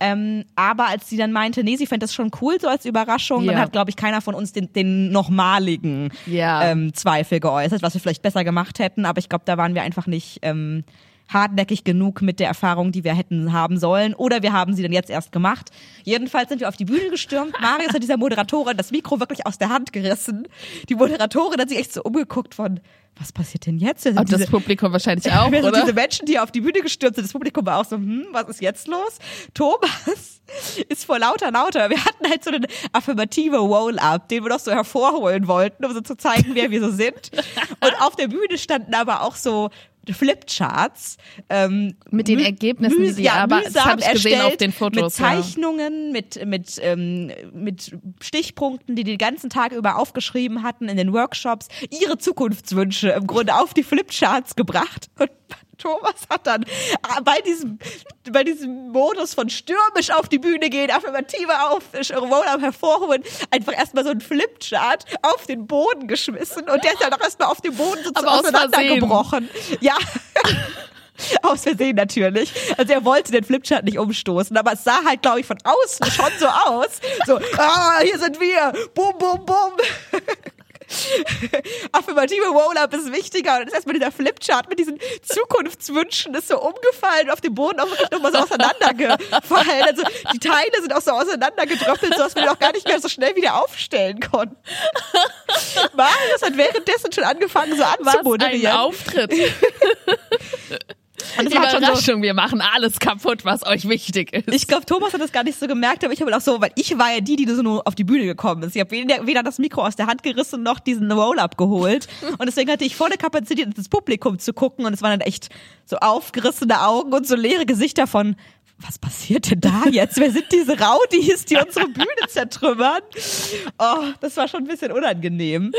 Speaker 1: Ähm, aber als sie dann meinte, nee, sie fände das schon cool, so als Überraschung,
Speaker 2: Ja.
Speaker 1: dann hat, glaube ich, keiner von uns den, den nochmaligen
Speaker 2: Ja.
Speaker 1: ähm, Zweifel geäußert, was wir vielleicht besser gemacht hätten. Aber ich glaube, da waren wir einfach nicht ähm, hartnäckig genug mit der Erfahrung, die wir hätten haben sollen. Oder wir haben sie dann jetzt erst gemacht. Jedenfalls sind wir auf die Bühne gestürmt. Marius hat dieser Moderatorin das Mikro wirklich aus der Hand gerissen. Die Moderatorin hat sich echt so umgeguckt von, was passiert denn jetzt? Sind
Speaker 2: Und das Publikum wahrscheinlich auch,
Speaker 1: Während
Speaker 2: oder?
Speaker 1: diese Menschen, die auf die Bühne gestürmt sind, das Publikum war auch so, hm, was ist jetzt los? Thomas ist vor lauter lauter. Wir hatten halt so eine affirmative Roll-Up, den wir doch so hervorholen wollten, um so zu zeigen, wer wir so sind. Und auf der Bühne standen aber auch so Flipcharts. Ähm,
Speaker 2: Mit den Ergebnissen, die die
Speaker 1: ja,
Speaker 2: Arbeit- das
Speaker 1: mühsam
Speaker 2: hab ich gesehen auf den Fotos,
Speaker 1: Mit
Speaker 2: ja.
Speaker 1: Zeichnungen, mit, mit, ähm, mit Stichpunkten, die die den ganzen Tag über aufgeschrieben hatten in den Workshops, ihre Zukunftswünsche im Grunde auf die Flipcharts gebracht. Und Thomas hat dann äh, bei diesem, bei diesem Modus von stürmisch auf die Bühne gehen, affirmative auf, Roll-Up hervorholen, einfach erstmal so ein Flipchart auf den Boden geschmissen und der ist dann auch erstmal auf dem Boden so auseinandergebrochen. Ja. Aus Versehen natürlich. Also er wollte den Flipchart nicht umstoßen, aber es sah halt, glaube ich, von außen schon so aus. So, ah, hier sind wir. Bum, bum, bum. Affirmative Roll-Up ist wichtiger. Und dann ist erstmal dieser Flipchart mit diesen Zukunftswünschen ist so umgefallen und auf dem Boden auch wirklich nochmal so auseinandergefallen. Also die Teile sind auch so auseinandergedröppelt, sodass wir die auch gar nicht mehr so schnell wieder aufstellen konnten. Marius hat währenddessen schon angefangen, so
Speaker 2: Was ein
Speaker 1: anzumoderieren.
Speaker 2: Auftritt.
Speaker 1: Und es schon so,
Speaker 2: Überraschung, wir machen alles kaputt, was euch wichtig ist.
Speaker 1: Ich glaube, Thomas hat das gar nicht so gemerkt, aber ich habe auch so, weil ich war ja die, die so nur auf die Bühne gekommen ist. Ich habe weder, weder das Mikro aus der Hand gerissen noch diesen Roll-Up geholt. Und deswegen hatte ich volle Kapazität, ins Publikum zu gucken. Und es waren dann echt so aufgerissene Augen und so leere Gesichter von, was passiert denn da jetzt? Wer sind diese Raudis, die unsere Bühne zertrümmern? Oh, das war schon ein bisschen unangenehm.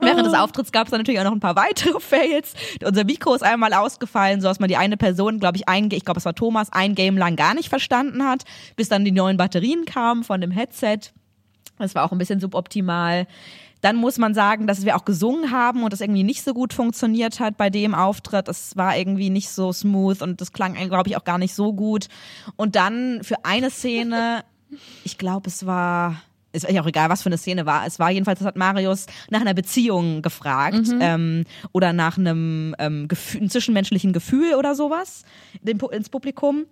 Speaker 1: Während des Auftritts gab es dann natürlich auch noch ein paar weitere Fails. Unser Mikro ist einmal ausgefallen, so dass man die eine Person, glaube ich, ein, ich glaube, es war Thomas, ein Game lang gar nicht verstanden hat, bis dann die neuen Batterien kamen von dem Headset. Das war auch ein bisschen suboptimal. Dann muss man sagen, dass wir auch gesungen haben und das irgendwie nicht so gut funktioniert hat bei dem Auftritt. Es war irgendwie nicht so smooth und das klang, glaube ich, auch gar nicht so gut. Und dann für eine Szene, ich glaube, es war, ist ja auch egal, was für eine Szene war. Es war jedenfalls, das hat Marius nach einer Beziehung gefragt ähm, oder nach einem, ähm, Gefühl, einem zwischenmenschlichen Gefühl oder sowas ins Publikum.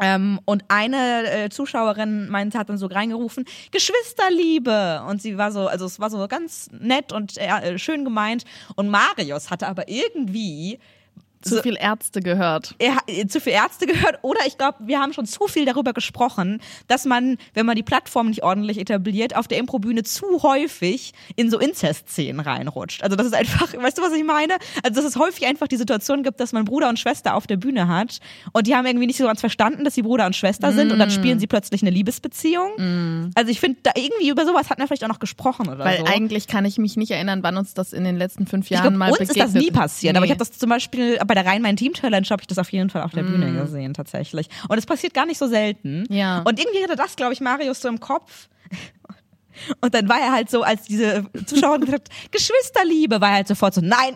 Speaker 1: Ähm, und eine äh, Zuschauerin meinte, hat dann so reingerufen, Geschwisterliebe. Und sie war so, also es war so ganz nett und äh, schön gemeint. Und Marius hatte aber irgendwie
Speaker 2: zu viel Ärzte gehört.
Speaker 1: er hat zu viel Ärzte gehört oder ich glaube, wir haben schon zu viel darüber gesprochen, dass man, wenn man die Plattform nicht ordentlich etabliert, auf der Improbühne zu häufig in so Inzest-Szenen reinrutscht. Also das ist einfach, weißt du, was ich meine? Also dass es häufig einfach die Situation gibt, dass man Bruder und Schwester auf der Bühne hat und die haben irgendwie nicht so ganz verstanden, dass sie Bruder und Schwester sind und dann spielen sie plötzlich eine Liebesbeziehung. Also ich finde, da irgendwie über sowas hat man vielleicht auch noch gesprochen oder
Speaker 2: Weil
Speaker 1: so.
Speaker 2: eigentlich kann ich mich nicht erinnern, wann uns das in den letzten fünf Jahren
Speaker 1: glaub,
Speaker 2: mal
Speaker 1: uns
Speaker 2: begegnet
Speaker 1: ist das nie passiert, aber ich
Speaker 2: Nee.
Speaker 1: habe das zum Beispiel bei der Rhein-Main-Team-Challenge habe ich das auf jeden Fall auf der Bühne
Speaker 2: Mm.
Speaker 1: gesehen, tatsächlich. Und es passiert gar nicht so selten.
Speaker 2: Ja.
Speaker 1: Und irgendwie hatte das, glaube ich, Marius so im Kopf. Und dann war er halt so, als diese Zuschauerin gesagt hat, Geschwisterliebe, war er halt sofort so, nein,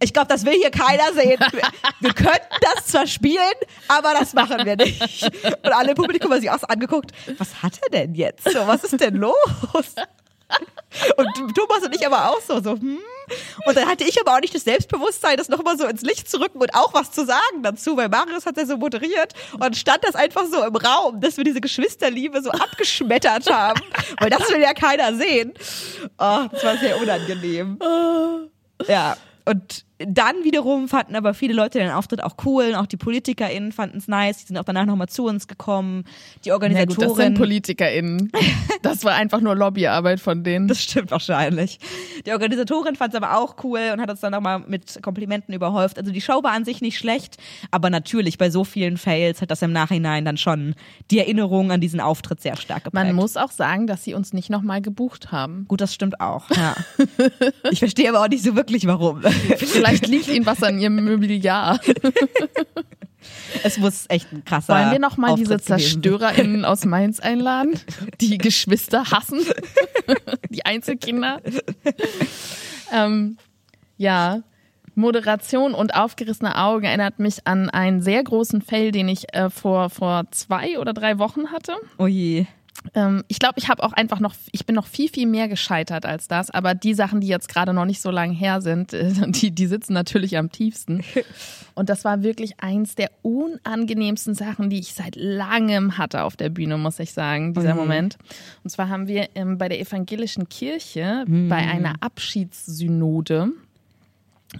Speaker 1: ich glaube, das will hier keiner sehen. Wir, wir könnten das zwar spielen, aber das machen wir nicht. Und alle im Publikum haben sich auch so angeguckt, was hat er denn jetzt? So, was ist denn los? Und Thomas und ich aber auch so, so, hm. Und dann hatte ich aber auch nicht das Selbstbewusstsein, das nochmal so ins Licht zu rücken und auch was zu sagen dazu, weil Marius hat ja so moderiert und stand das einfach so im Raum, dass wir diese Geschwisterliebe so abgeschmettert haben, weil das will ja keiner sehen. Oh, das war sehr unangenehm. Ja. Und dann wiederum fanden aber viele Leute den Auftritt auch cool und auch die PolitikerInnen fanden es nice. Die sind auch danach nochmal zu uns gekommen. Die
Speaker 2: Na gut, das sind. PolitikerInnen. Das war einfach nur Lobbyarbeit von denen.
Speaker 1: Das stimmt wahrscheinlich. Die Organisatorin fand es aber auch cool und hat uns dann nochmal mit Komplimenten überhäuft. Also die Show war an sich nicht schlecht, aber natürlich bei so vielen Fails hat das im Nachhinein dann schon die Erinnerung an diesen Auftritt sehr stark geprägt.
Speaker 2: Man muss auch sagen, dass sie uns nicht nochmal gebucht haben.
Speaker 1: Gut, das stimmt auch. Ja. ich verstehe aber auch nicht so wirklich, warum.
Speaker 2: Vielleicht liegt ihnen was an ihrem Mobiliar.
Speaker 1: Es muss echt ein krasser
Speaker 2: Wollen wir noch mal diese. ZerstörerInnen aus Mainz einladen, die Geschwister hassen, die Einzelkinder? ähm, ja, Moderation und aufgerissene Augen erinnert mich an einen sehr großen Fail, den ich äh, vor, vor zwei oder drei Wochen hatte.
Speaker 1: Oh je.
Speaker 2: Ähm, ich glaube, ich habe auch einfach noch, ich bin noch viel, viel mehr gescheitert als das, aber die Sachen, die jetzt gerade noch nicht so lange her sind, äh, die, die sitzen natürlich am tiefsten. Und das war wirklich eins der unangenehmsten Sachen, die ich seit langem hatte auf der Bühne, muss ich sagen, dieser
Speaker 1: Mhm.
Speaker 2: Moment. Und zwar haben wir ähm, bei der evangelischen Kirche bei einer Abschiedssynode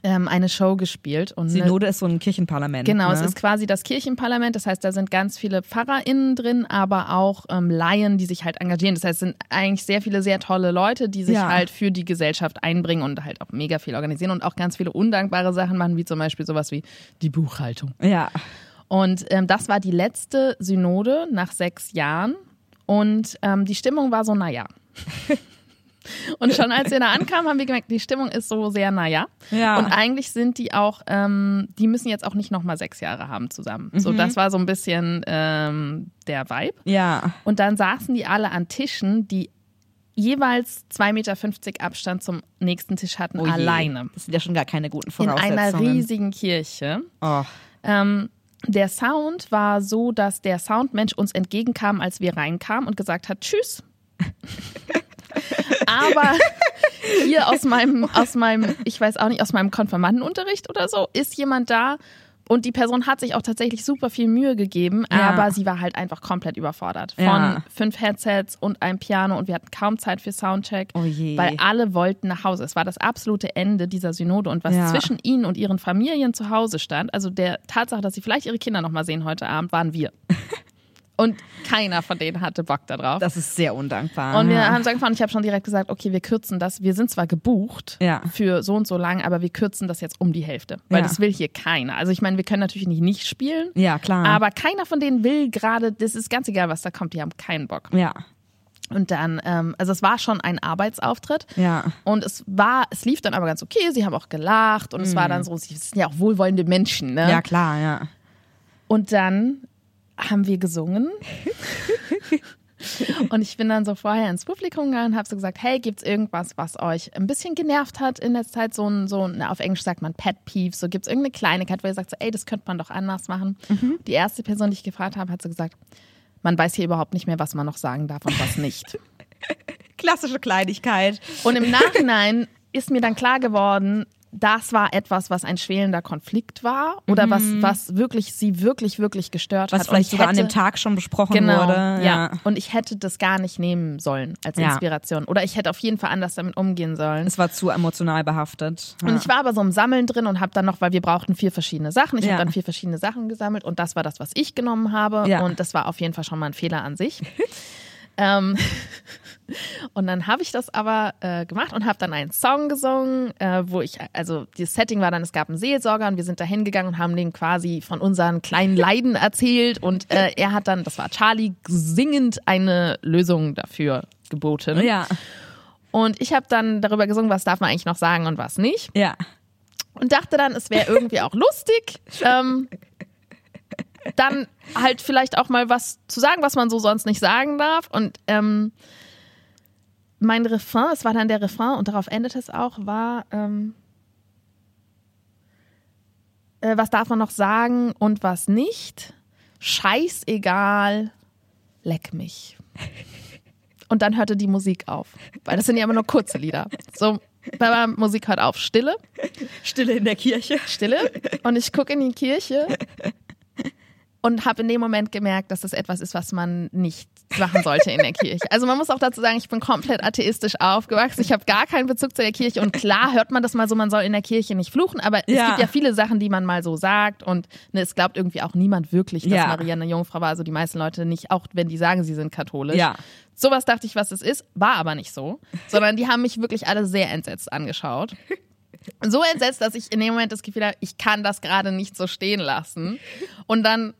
Speaker 2: ähm, eine Show gespielt. Und
Speaker 1: Synode ist so ein Kirchenparlament.
Speaker 2: Genau,
Speaker 1: ne?
Speaker 2: es ist quasi das Kirchenparlament. Das heißt, da sind ganz viele PfarrerInnen drin, aber auch ähm, Laien, die sich halt engagieren. Das heißt, es sind eigentlich sehr viele sehr tolle Leute, die sich
Speaker 1: Ja.
Speaker 2: halt für die Gesellschaft einbringen und halt auch mega viel organisieren und auch ganz viele undankbare Sachen machen, wie zum Beispiel sowas wie die Buchhaltung.
Speaker 1: Ja.
Speaker 2: Und ähm, das war die letzte Synode nach sechs Jahren. Und ähm, die Stimmung war so, naja. Und schon als wir da ankamen, haben wir gemerkt, die Stimmung ist so sehr naja.
Speaker 1: Ja.
Speaker 2: Und eigentlich sind die auch, ähm, die müssen jetzt auch nicht nochmal sechs Jahre haben zusammen. So, das war so ein bisschen ähm, der Vibe.
Speaker 1: Ja.
Speaker 2: Und dann saßen die alle an Tischen, die jeweils 2,50 Meter Abstand zum nächsten Tisch hatten,
Speaker 1: Oh
Speaker 2: alleine.
Speaker 1: Das sind ja schon gar keine guten
Speaker 2: In
Speaker 1: Voraussetzungen.
Speaker 2: einer riesigen Kirche.
Speaker 1: Oh.
Speaker 2: Ähm, der Sound war so, dass der Soundmensch uns entgegenkam, als wir reinkamen und gesagt hat, tschüss. Aber hier aus meinem, aus meinem, ich weiß auch nicht, aus meinem Konfirmandenunterricht oder so, ist jemand da und die Person hat sich auch tatsächlich super viel Mühe gegeben,
Speaker 1: Ja.
Speaker 2: aber sie war halt einfach komplett überfordert. Von
Speaker 1: Ja.
Speaker 2: fünf Headsets und einem Piano und wir hatten kaum Zeit für Soundcheck,
Speaker 1: Oh
Speaker 2: weil alle wollten nach Hause. Es war das absolute Ende dieser Synode und was
Speaker 1: Ja.
Speaker 2: zwischen ihnen und ihren Familien zu Hause stand, also der Tatsache, dass sie vielleicht ihre Kinder noch mal sehen heute Abend, waren wir. Und keiner von denen hatte Bock darauf.
Speaker 1: Das ist sehr undankbar.
Speaker 2: Und wir haben so angefangen, ich habe schon direkt gesagt, okay, wir kürzen das. Wir sind zwar gebucht
Speaker 1: Ja.
Speaker 2: für so und so lang, aber wir kürzen das jetzt um die Hälfte. Weil
Speaker 1: Ja.
Speaker 2: das will hier keiner. Also ich meine, wir können natürlich nicht nicht spielen,
Speaker 1: ja, klar.
Speaker 2: aber keiner von denen will gerade, das ist ganz egal, was da kommt, die haben keinen Bock.
Speaker 1: ja.
Speaker 2: Und dann, ähm, also es war schon ein Arbeitsauftritt.
Speaker 1: Ja.
Speaker 2: Und es war, es lief dann aber ganz okay, sie haben auch gelacht und es war dann so, sie sind ja auch wohlwollende Menschen, ne?
Speaker 1: Mhm. Ja, klar, ja.
Speaker 2: Und dann haben wir gesungen. und ich bin dann so vorher ins Publikum gegangen und habe so gesagt, hey, gibt's irgendwas, was euch ein bisschen genervt hat in der Zeit? So ein, so ein auf Englisch sagt man Pet Peeve, so gibt's irgendeine Kleinigkeit, wo ihr sagt, so, ey, das könnte man doch anders machen. Die erste Person, die ich gefragt habe, hat so gesagt, man weiß hier überhaupt nicht mehr, was man noch sagen darf und was nicht.
Speaker 1: Klassische Kleinigkeit.
Speaker 2: Und im Nachhinein ist mir dann klar geworden, das war etwas, was ein schwelender Konflikt war oder was, was wirklich sie wirklich, wirklich gestört
Speaker 1: Mhm. Was
Speaker 2: hat. Und
Speaker 1: vielleicht
Speaker 2: ich
Speaker 1: sogar an dem
Speaker 2: hätte-
Speaker 1: Tag schon besprochen
Speaker 2: Genau,
Speaker 1: wurde.
Speaker 2: ja. Und ich hätte das gar nicht nehmen sollen als
Speaker 1: Ja.
Speaker 2: Inspiration. Oder ich hätte auf jeden Fall anders damit umgehen sollen.
Speaker 1: Es war zu emotional behaftet.
Speaker 2: Und ich war aber so im Sammeln drin und habe dann noch, weil wir brauchten vier verschiedene Sachen. Ich
Speaker 1: Ja.
Speaker 2: habe dann vier verschiedene Sachen gesammelt und das war das, was ich genommen habe.
Speaker 1: Ja.
Speaker 2: Und das war auf jeden Fall schon mal ein Fehler an sich. ähm, und dann habe ich das aber äh, gemacht und habe dann einen Song gesungen, äh, wo ich, also das Setting war dann, es gab einen Seelsorger und wir sind da hingegangen und haben dem quasi von unseren kleinen Leiden erzählt und äh, er hat dann, das war Charlie, singend eine Lösung dafür geboten.
Speaker 1: ja.
Speaker 2: Und ich habe dann darüber gesungen, was darf man eigentlich noch sagen und was nicht
Speaker 1: Ja.
Speaker 2: und dachte dann, es wäre irgendwie auch lustig, ähm, dann halt vielleicht auch mal was zu sagen, was man so sonst nicht sagen darf. Und ähm, mein Refrain, es war dann der Refrain und darauf endet es auch, war, ähm, äh, was darf man noch sagen und was nicht? Scheißegal, leck mich. Und dann hörte die Musik auf, weil das sind ja immer nur kurze Lieder. So, bei der Musik hört auf, Stille.
Speaker 1: Stille in der Kirche.
Speaker 2: Stille und ich gucke in die Kirche und habe in dem Moment gemerkt, dass das etwas ist, was man nicht machen sollte in der Kirche. Also man muss auch dazu sagen, ich bin komplett atheistisch aufgewachsen. Ich habe gar keinen Bezug zu der Kirche und klar hört man das mal so, man soll in der Kirche nicht fluchen, aber es
Speaker 1: Ja.
Speaker 2: gibt ja viele Sachen, die man mal so sagt und ne, es glaubt irgendwie auch niemand wirklich, dass
Speaker 1: Ja.
Speaker 2: Maria eine Jungfrau war. Also die meisten Leute nicht, auch wenn die sagen, sie sind katholisch.
Speaker 1: Ja.
Speaker 2: Sowas dachte ich, was es ist, war aber nicht so, sondern die haben mich wirklich alle sehr entsetzt angeschaut. So entsetzt, dass ich in dem Moment das Gefühl habe, ich kann das gerade nicht so stehen lassen. Und dann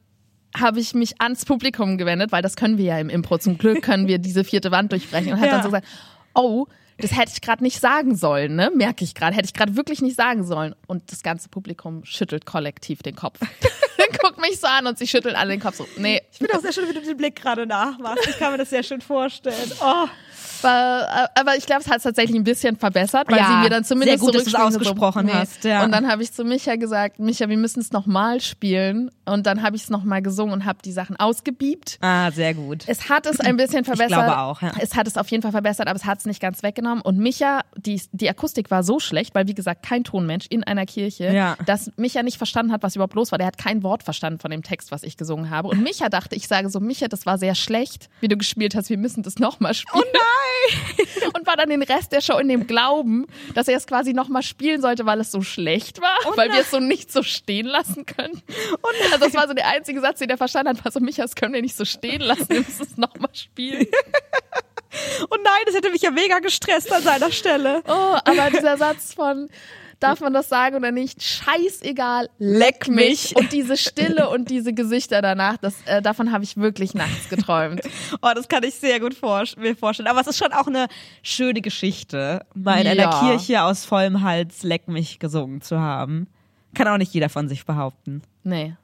Speaker 2: habe ich mich ans Publikum gewendet, weil das können wir ja im Impro. Zum Glück können wir diese vierte Wand durchbrechen und hat
Speaker 1: Ja.
Speaker 2: dann so gesagt, oh, das hätte ich gerade nicht sagen sollen, ne? Merke ich gerade, hätte ich gerade wirklich nicht sagen sollen. Und das ganze Publikum schüttelt kollektiv den Kopf. guckt mich so an und sie schüttelt alle den Kopf so. Nee.
Speaker 1: Ich finde auch sehr schön, wie du den Blick gerade nachmachst. Ich kann mir das sehr schön vorstellen. Oh.
Speaker 2: Aber, aber ich glaube, es hat es tatsächlich ein bisschen verbessert, weil
Speaker 1: Ja,
Speaker 2: sie mir dann zumindest
Speaker 1: sehr gut, dass du es
Speaker 2: zurückspielen,
Speaker 1: ausgesprochen hast, ja.
Speaker 2: Und dann habe ich zu Micha gesagt, Micha, wir müssen es nochmal spielen. Und dann habe ich es nochmal gesungen und habe die Sachen ausgebiebt.
Speaker 1: Ah, sehr gut.
Speaker 2: Es hat es ein bisschen verbessert.
Speaker 1: glaube auch, ja.
Speaker 2: Es hat es auf jeden Fall verbessert, aber es hat es nicht ganz weggenommen. Und Micha, die, die Akustik war so schlecht, weil wie gesagt kein Tonmensch in einer Kirche,
Speaker 1: Ja.
Speaker 2: dass Micha nicht verstanden hat, was überhaupt los war. Der hat kein Wort verstanden von dem Text, was ich gesungen habe. Und Micha dachte, ich sage so, Micha, das war sehr schlecht, wie du gespielt hast. Wir müssen das nochmal spielen.
Speaker 1: Oh nein!
Speaker 2: Und war dann den Rest der Show in dem Glauben, dass er es quasi nochmal spielen sollte, weil es so schlecht war,
Speaker 1: Oh
Speaker 2: weil wir es so nicht so stehen lassen können. also das war so der einzige Satz, den er verstanden hat, war so, Micha, das können wir nicht so stehen lassen, wir müssen es nochmal spielen.
Speaker 1: Oh nein, das hätte mich ja mega gestresst an seiner Stelle.
Speaker 2: Oh, aber dieser Satz von, darf man das sagen oder nicht, scheißegal, leck mich. Und diese Stille und diese Gesichter danach, das, äh, davon habe ich wirklich nachts geträumt.
Speaker 1: Oh, das kann ich sehr gut vor mir vorstellen. Aber es ist schon auch eine schöne Geschichte, mal in einer
Speaker 2: Ja.
Speaker 1: Kirche aus vollem Hals Leck mich gesungen zu haben. Kann auch nicht jeder von sich behaupten.
Speaker 2: Nee.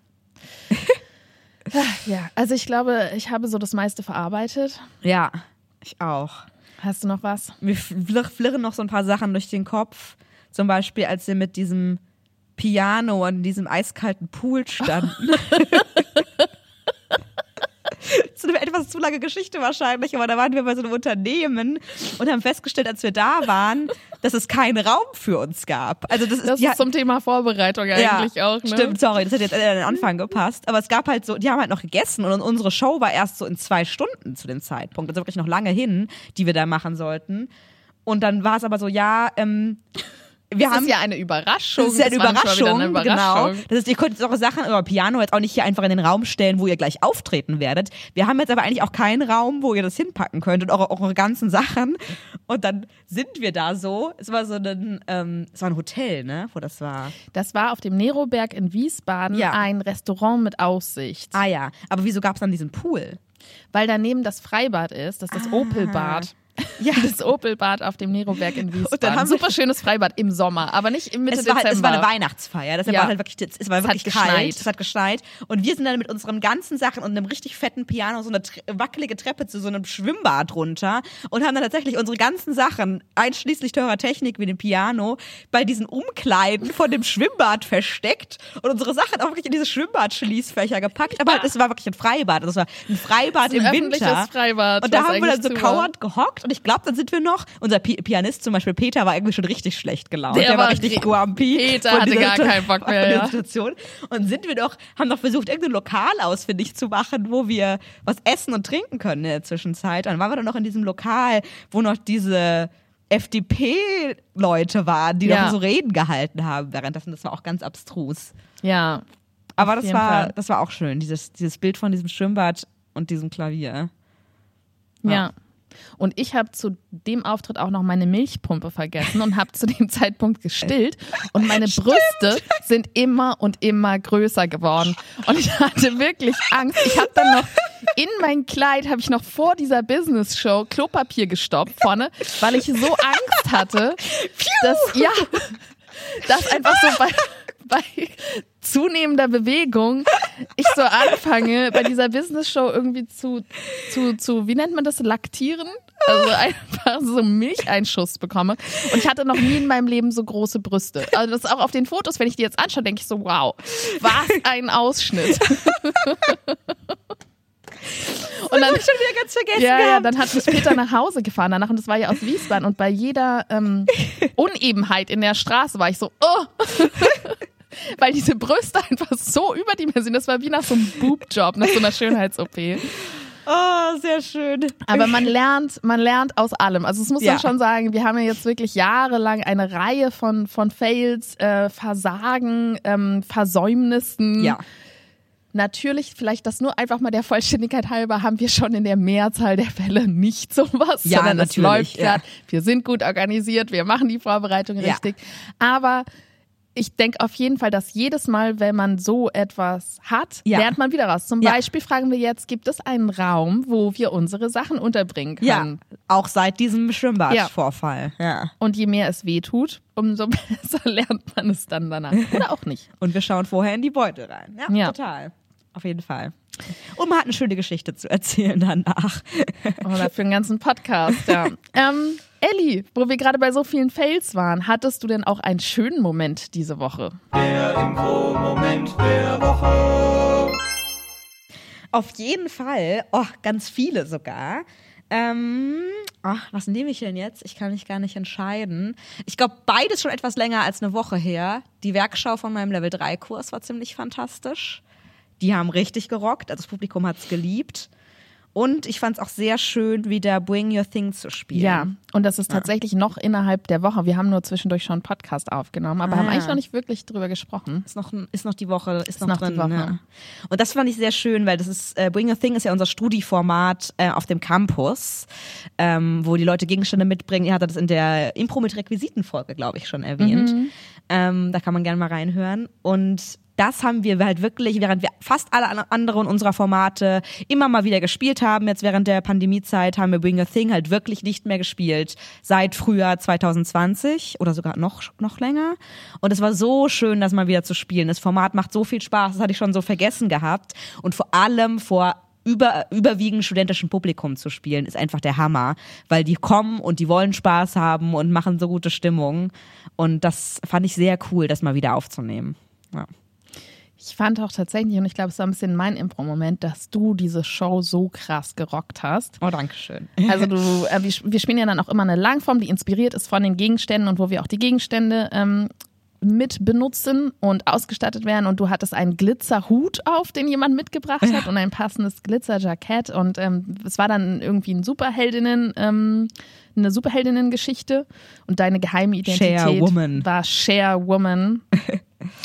Speaker 2: ja, also ich glaube, ich habe so das meiste verarbeitet.
Speaker 1: Ja, ich auch.
Speaker 2: Hast du noch was?
Speaker 1: Mir flirr- flirren noch so ein paar Sachen durch den Kopf. Zum Beispiel, als wir mit diesem Piano an diesem eiskalten Pool standen. Das ist eine etwas zu lange Geschichte wahrscheinlich, aber da waren wir bei so einem Unternehmen und haben festgestellt, als wir da waren, dass es keinen Raum für uns gab. Also das ist,
Speaker 2: Das ist zum Thema Vorbereitung eigentlich auch, ne?
Speaker 1: Stimmt, sorry, das hat jetzt an den Anfang gepasst. Aber es gab halt so, die haben halt noch gegessen und unsere Show war erst so in zwei Stunden zu dem Zeitpunkt. Also wirklich noch lange hin, die wir da machen sollten. Und dann war es aber so, ja, ähm, wir
Speaker 2: Das
Speaker 1: haben
Speaker 2: ist ja eine Überraschung.
Speaker 1: das ist ja eine Überraschung,
Speaker 2: eine
Speaker 1: genau.
Speaker 2: Überraschung.
Speaker 1: Das ist, ihr könnt jetzt eure Sachen, euer Piano jetzt auch nicht hier einfach in den Raum stellen, wo ihr gleich auftreten werdet. Wir haben jetzt aber eigentlich auch keinen Raum, wo ihr das hinpacken könnt und eure, eure ganzen Sachen. Und dann sind wir da so. Es war so ein, ähm, es war ein Hotel, ne, wo das war.
Speaker 2: Das war auf dem Neroberg in Wiesbaden
Speaker 1: Ja.
Speaker 2: ein Restaurant mit Aussicht.
Speaker 1: Ah ja, aber wieso gab es dann diesen Pool?
Speaker 2: Weil daneben das Freibad ist, das ist das Opelbad.
Speaker 1: Ja.
Speaker 2: Das Opelbad auf dem Neroberg in
Speaker 1: dann
Speaker 2: Wiesbaden.
Speaker 1: haben wir-
Speaker 2: Super schönes Freibad im Sommer, aber nicht im Mitte
Speaker 1: es war, halt, es
Speaker 2: Dezember.
Speaker 1: war eine Weihnachtsfeier. Das
Speaker 2: Ja.
Speaker 1: war halt wirklich, es war
Speaker 2: Es
Speaker 1: wirklich kalt.
Speaker 2: geschneit.
Speaker 1: Es hat geschneit. Und wir sind dann mit unseren ganzen Sachen und einem richtig fetten Piano so eine tre wackelige Treppe zu so einem Schwimmbad runter und haben dann tatsächlich unsere ganzen Sachen, einschließlich teurer Technik wie dem Piano, bei diesen Umkleiden von dem Schwimmbad versteckt und unsere Sachen auch wirklich in diese Schwimmbadschließfächer gepackt. Aber halt, es war wirklich ein Freibad. Also es war ein Freibad im
Speaker 2: ein
Speaker 1: Winter.
Speaker 2: Freibad,
Speaker 1: Und da haben wir dann so kauernd gehockt und ich glaube, dann sind wir noch, unser Pi Pianist zum Beispiel Peter war irgendwie schon richtig schlecht gelaunt.
Speaker 2: Der
Speaker 1: Der, war richtig
Speaker 2: ri-
Speaker 1: grumpy.
Speaker 2: Peter hatte gar keinen Bock mehr, ja.
Speaker 1: Situation. Und sind wir doch, haben doch versucht, irgendein Lokal ausfindig zu machen, wo wir was essen und trinken können in der Zwischenzeit. Und dann waren wir dann noch in diesem Lokal, wo noch diese FDP-Leute waren, die
Speaker 2: Ja.
Speaker 1: noch so Reden gehalten haben währenddessen. Das war auch ganz abstrus.
Speaker 2: Ja,
Speaker 1: Aber das war,
Speaker 2: Fall.
Speaker 1: das war auch schön, dieses, dieses Bild von diesem Schwimmbad und diesem Klavier.
Speaker 2: ja.
Speaker 1: Ja.
Speaker 2: Und ich habe zu dem Auftritt auch noch meine Milchpumpe vergessen und habe zu dem Zeitpunkt gestillt. Und meine Brüste sind immer und immer größer geworden. Und ich hatte wirklich Angst. Ich habe dann noch in mein Kleid, habe ich noch vor dieser Business-Show Klopapier gestopft vorne, weil ich so Angst hatte, dass, ja, dass einfach so bei, bei zunehmender Bewegung ich so anfange, bei dieser Business-Show irgendwie zu, zu, zu, wie nennt man das, laktieren? Also einfach so Milcheinschuss bekomme. Und ich hatte noch nie in meinem Leben so große Brüste. Also das ist auch auf den Fotos, wenn ich die jetzt anschaue, denke ich so, wow, was ein Ausschnitt. Und dann,
Speaker 1: schon wieder ganz vergessen
Speaker 2: ja, ja,
Speaker 1: gehabt.
Speaker 2: dann hat mich Peter nach Hause gefahren danach und das war ja aus Wiesbaden und bei jeder ähm, Unebenheit in der Straße war ich so, oh, weil diese Brüste einfach so überdimensioniert, das war wie nach so einem Boobjob, nach so einer Schönheits-OP.
Speaker 1: Oh, sehr schön.
Speaker 2: Aber man lernt, man lernt aus allem. Also das muss man
Speaker 1: Ja.
Speaker 2: schon sagen, wir haben ja jetzt wirklich jahrelang eine Reihe von, von Fails, äh, Versagen, ähm, Versäumnissen.
Speaker 1: Ja.
Speaker 2: Natürlich, vielleicht das nur einfach mal der Vollständigkeit halber, haben wir schon in der Mehrzahl der Fälle nicht sowas,
Speaker 1: Ja,
Speaker 2: sondern es
Speaker 1: natürlich,
Speaker 2: läuft
Speaker 1: ja.
Speaker 2: Wir sind gut organisiert, wir machen die Vorbereitung
Speaker 1: Ja.
Speaker 2: richtig. Aber ich denke auf jeden Fall, dass jedes Mal, wenn man so etwas hat,
Speaker 1: Ja.
Speaker 2: lernt man wieder raus. Zum
Speaker 1: Ja.
Speaker 2: Beispiel fragen wir jetzt, gibt es einen Raum, wo wir unsere Sachen unterbringen
Speaker 1: Ja,
Speaker 2: können?
Speaker 1: auch seit diesem Schwimmbadvorfall. Ja.
Speaker 2: Und je mehr es weh tut, umso besser lernt man es dann danach. Oder auch nicht.
Speaker 1: Und wir schauen vorher in die Beutel rein. Ja,
Speaker 2: Ja.
Speaker 1: total. Auf jeden Fall. Und man hat eine schöne Geschichte zu erzählen danach.
Speaker 2: Oder für einen ganzen Podcast, ja. ähm, Elli, wo wir gerade bei so vielen Fails waren, hattest du denn auch einen schönen Moment diese Woche?
Speaker 3: Der Impro-Moment der Woche.
Speaker 1: Auf jeden Fall. Oh, ganz viele sogar. Ähm, ach, was nehme ich denn jetzt? Ich kann mich gar nicht entscheiden. Ich glaube, beides schon etwas länger als eine Woche her. Die Werkschau von meinem Level 3 Kurs war ziemlich fantastisch. Die haben richtig gerockt, also das Publikum hat es geliebt. Und ich fand es auch sehr schön, wieder Bring Your Thing zu spielen.
Speaker 2: Ja, und das ist tatsächlich noch innerhalb der Woche. Wir haben nur zwischendurch schon einen Podcast aufgenommen, aber
Speaker 1: Ah.
Speaker 2: haben eigentlich noch nicht wirklich drüber gesprochen.
Speaker 1: Ist noch, ist noch die Woche, ist, noch,
Speaker 2: noch die
Speaker 1: drin. Ja. Und das fand ich sehr schön, weil das ist, äh, Bring a Thing ist ja unser Studieformat äh, auf dem Campus, ähm, wo die Leute Gegenstände mitbringen. Ihr hattet das in der Impro mit Requisiten-Folge, glaube ich, schon erwähnt. Ähm, da kann man gerne mal reinhören. Und das haben wir halt wirklich, während wir fast alle an- anderen unserer Formate immer mal wieder gespielt haben, jetzt während der Pandemiezeit haben wir Bring a Thing halt wirklich nicht mehr gespielt. Seit Frühjahr 2020 oder sogar noch, noch länger. Und es war so schön, das mal wieder zu spielen. Das Format macht so viel Spaß, das hatte ich schon so vergessen gehabt. Und vor allem vor über, überwiegend studentischen Publikum zu spielen, ist einfach der Hammer, weil die kommen und die wollen Spaß haben und machen so gute Stimmung. Und das fand ich sehr cool, das mal wieder aufzunehmen. Ja.
Speaker 2: Ich fand auch tatsächlich, und ich glaube, es war ein bisschen mein Impro-Moment, dass du diese Show so krass gerockt hast.
Speaker 1: Oh, danke schön.
Speaker 2: Also du, äh, wir, wir spielen ja dann auch immer eine Langform, die inspiriert ist von den Gegenständen und wo wir auch die Gegenstände ähm, mit benutzen und ausgestattet werden. Und du hattest einen Glitzerhut auf, den jemand mitgebracht hat und ein passendes Glitzerjackett. Und ähm, es war dann irgendwie ein Superheldinnen, ähm, eine Superheldinnen-Geschichte. Und deine geheime Identität
Speaker 1: Chairwoman.
Speaker 2: war Chairwoman.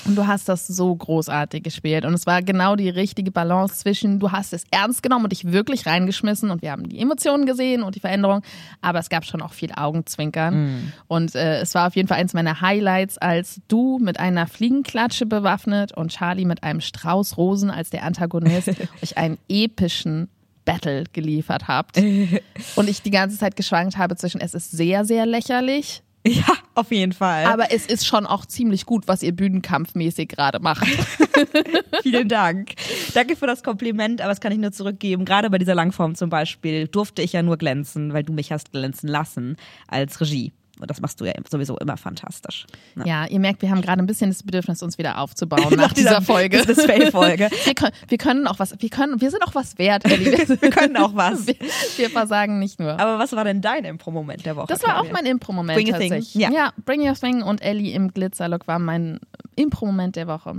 Speaker 2: Und du hast das so großartig gespielt. Und es war genau die richtige Balance zwischen, du hast es ernst genommen und dich wirklich reingeschmissen und wir haben die Emotionen gesehen und die Veränderung. Aber es gab schon auch viel Augenzwinkern. Und äh, es war auf jeden Fall eins meiner Highlights, als du mit einer Fliegenklatsche bewaffnet und Charlie mit einem Strauß Rosen als der Antagonist euch einen epischen Battle geliefert habt. Und ich die ganze Zeit geschwankt habe zwischen, es ist sehr, sehr lächerlich,
Speaker 1: Ja, auf jeden Fall.
Speaker 2: aber es ist schon auch ziemlich gut, was ihr bühnenkampfmäßig gerade macht.
Speaker 1: Vielen Dank. Danke für das Kompliment, aber das kann ich nur zurückgeben. Gerade bei dieser Langform zum Beispiel durfte ich ja nur glänzen, weil du mich hast glänzen lassen als Regie. Und das machst du ja sowieso immer fantastisch. Ja.
Speaker 2: Ja, ihr merkt, wir haben gerade ein bisschen das Bedürfnis, uns wieder aufzubauen nach, dieser, Folge.
Speaker 1: Business Fail Folge.
Speaker 2: Wir können, wir können auch was, wir können, wir sind auch was wert, Ellie.
Speaker 1: Wir können auch was.
Speaker 2: Wir, wir versagen nicht nur.
Speaker 1: Aber was war denn dein Impro-Moment der Woche?
Speaker 2: Das war auch
Speaker 1: Claudia?
Speaker 2: mein Impro-Moment
Speaker 1: Bring a Thing.
Speaker 2: tatsächlich.
Speaker 1: Ja.
Speaker 2: Bring Your Thing und Ellie im Glitzerlook war mein Impro-Moment der Woche.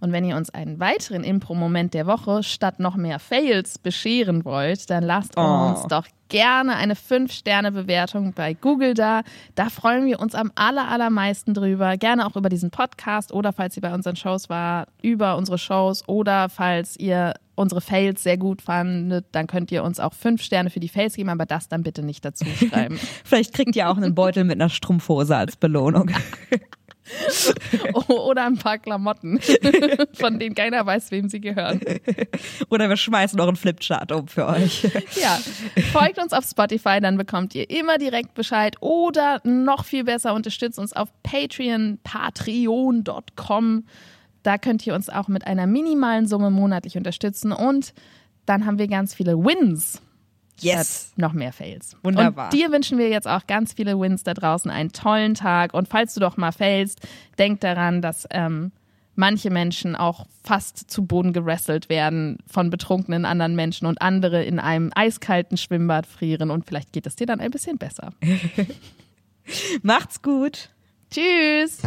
Speaker 2: Und wenn ihr uns einen weiteren Impro-Moment der Woche statt noch mehr Fails bescheren wollt, dann lasst
Speaker 1: Oh.
Speaker 2: uns doch gerne eine 5-Sterne-Bewertung bei Google da. Da freuen wir uns am aller, allermeisten drüber. Gerne auch über diesen Podcast oder falls ihr bei unseren Shows war, über unsere Shows oder falls ihr unsere Fails sehr gut fandet, dann könnt ihr uns auch 5 Sterne für die Fails geben, aber das dann bitte nicht dazu schreiben.
Speaker 1: Vielleicht kriegt ihr auch einen Beutel mit einer Strumpfhose als Belohnung.
Speaker 2: Oder ein paar Klamotten, von denen keiner weiß, wem sie gehören.
Speaker 1: Oder wir schmeißen noch einen Flipchart um für euch.
Speaker 2: Ja, folgt uns auf Spotify, dann bekommt ihr immer direkt Bescheid. Oder noch viel besser, unterstützt uns auf Patreon, patreon.com. Da könnt ihr uns auch mit einer minimalen Summe monatlich unterstützen. Und dann haben wir ganz viele Wins.
Speaker 1: Yes.
Speaker 2: noch mehr Fails.
Speaker 1: Wunderbar.
Speaker 2: Und dir wünschen wir jetzt auch ganz viele Wins da draußen, einen tollen Tag. Und falls du doch mal failst, denk daran, dass ähm, manche Menschen auch fast zu Boden gerasselt werden von betrunkenen anderen Menschen und andere in einem eiskalten Schwimmbad frieren. Und vielleicht geht es dir dann ein bisschen besser.
Speaker 1: Macht's gut.
Speaker 2: Tschüss!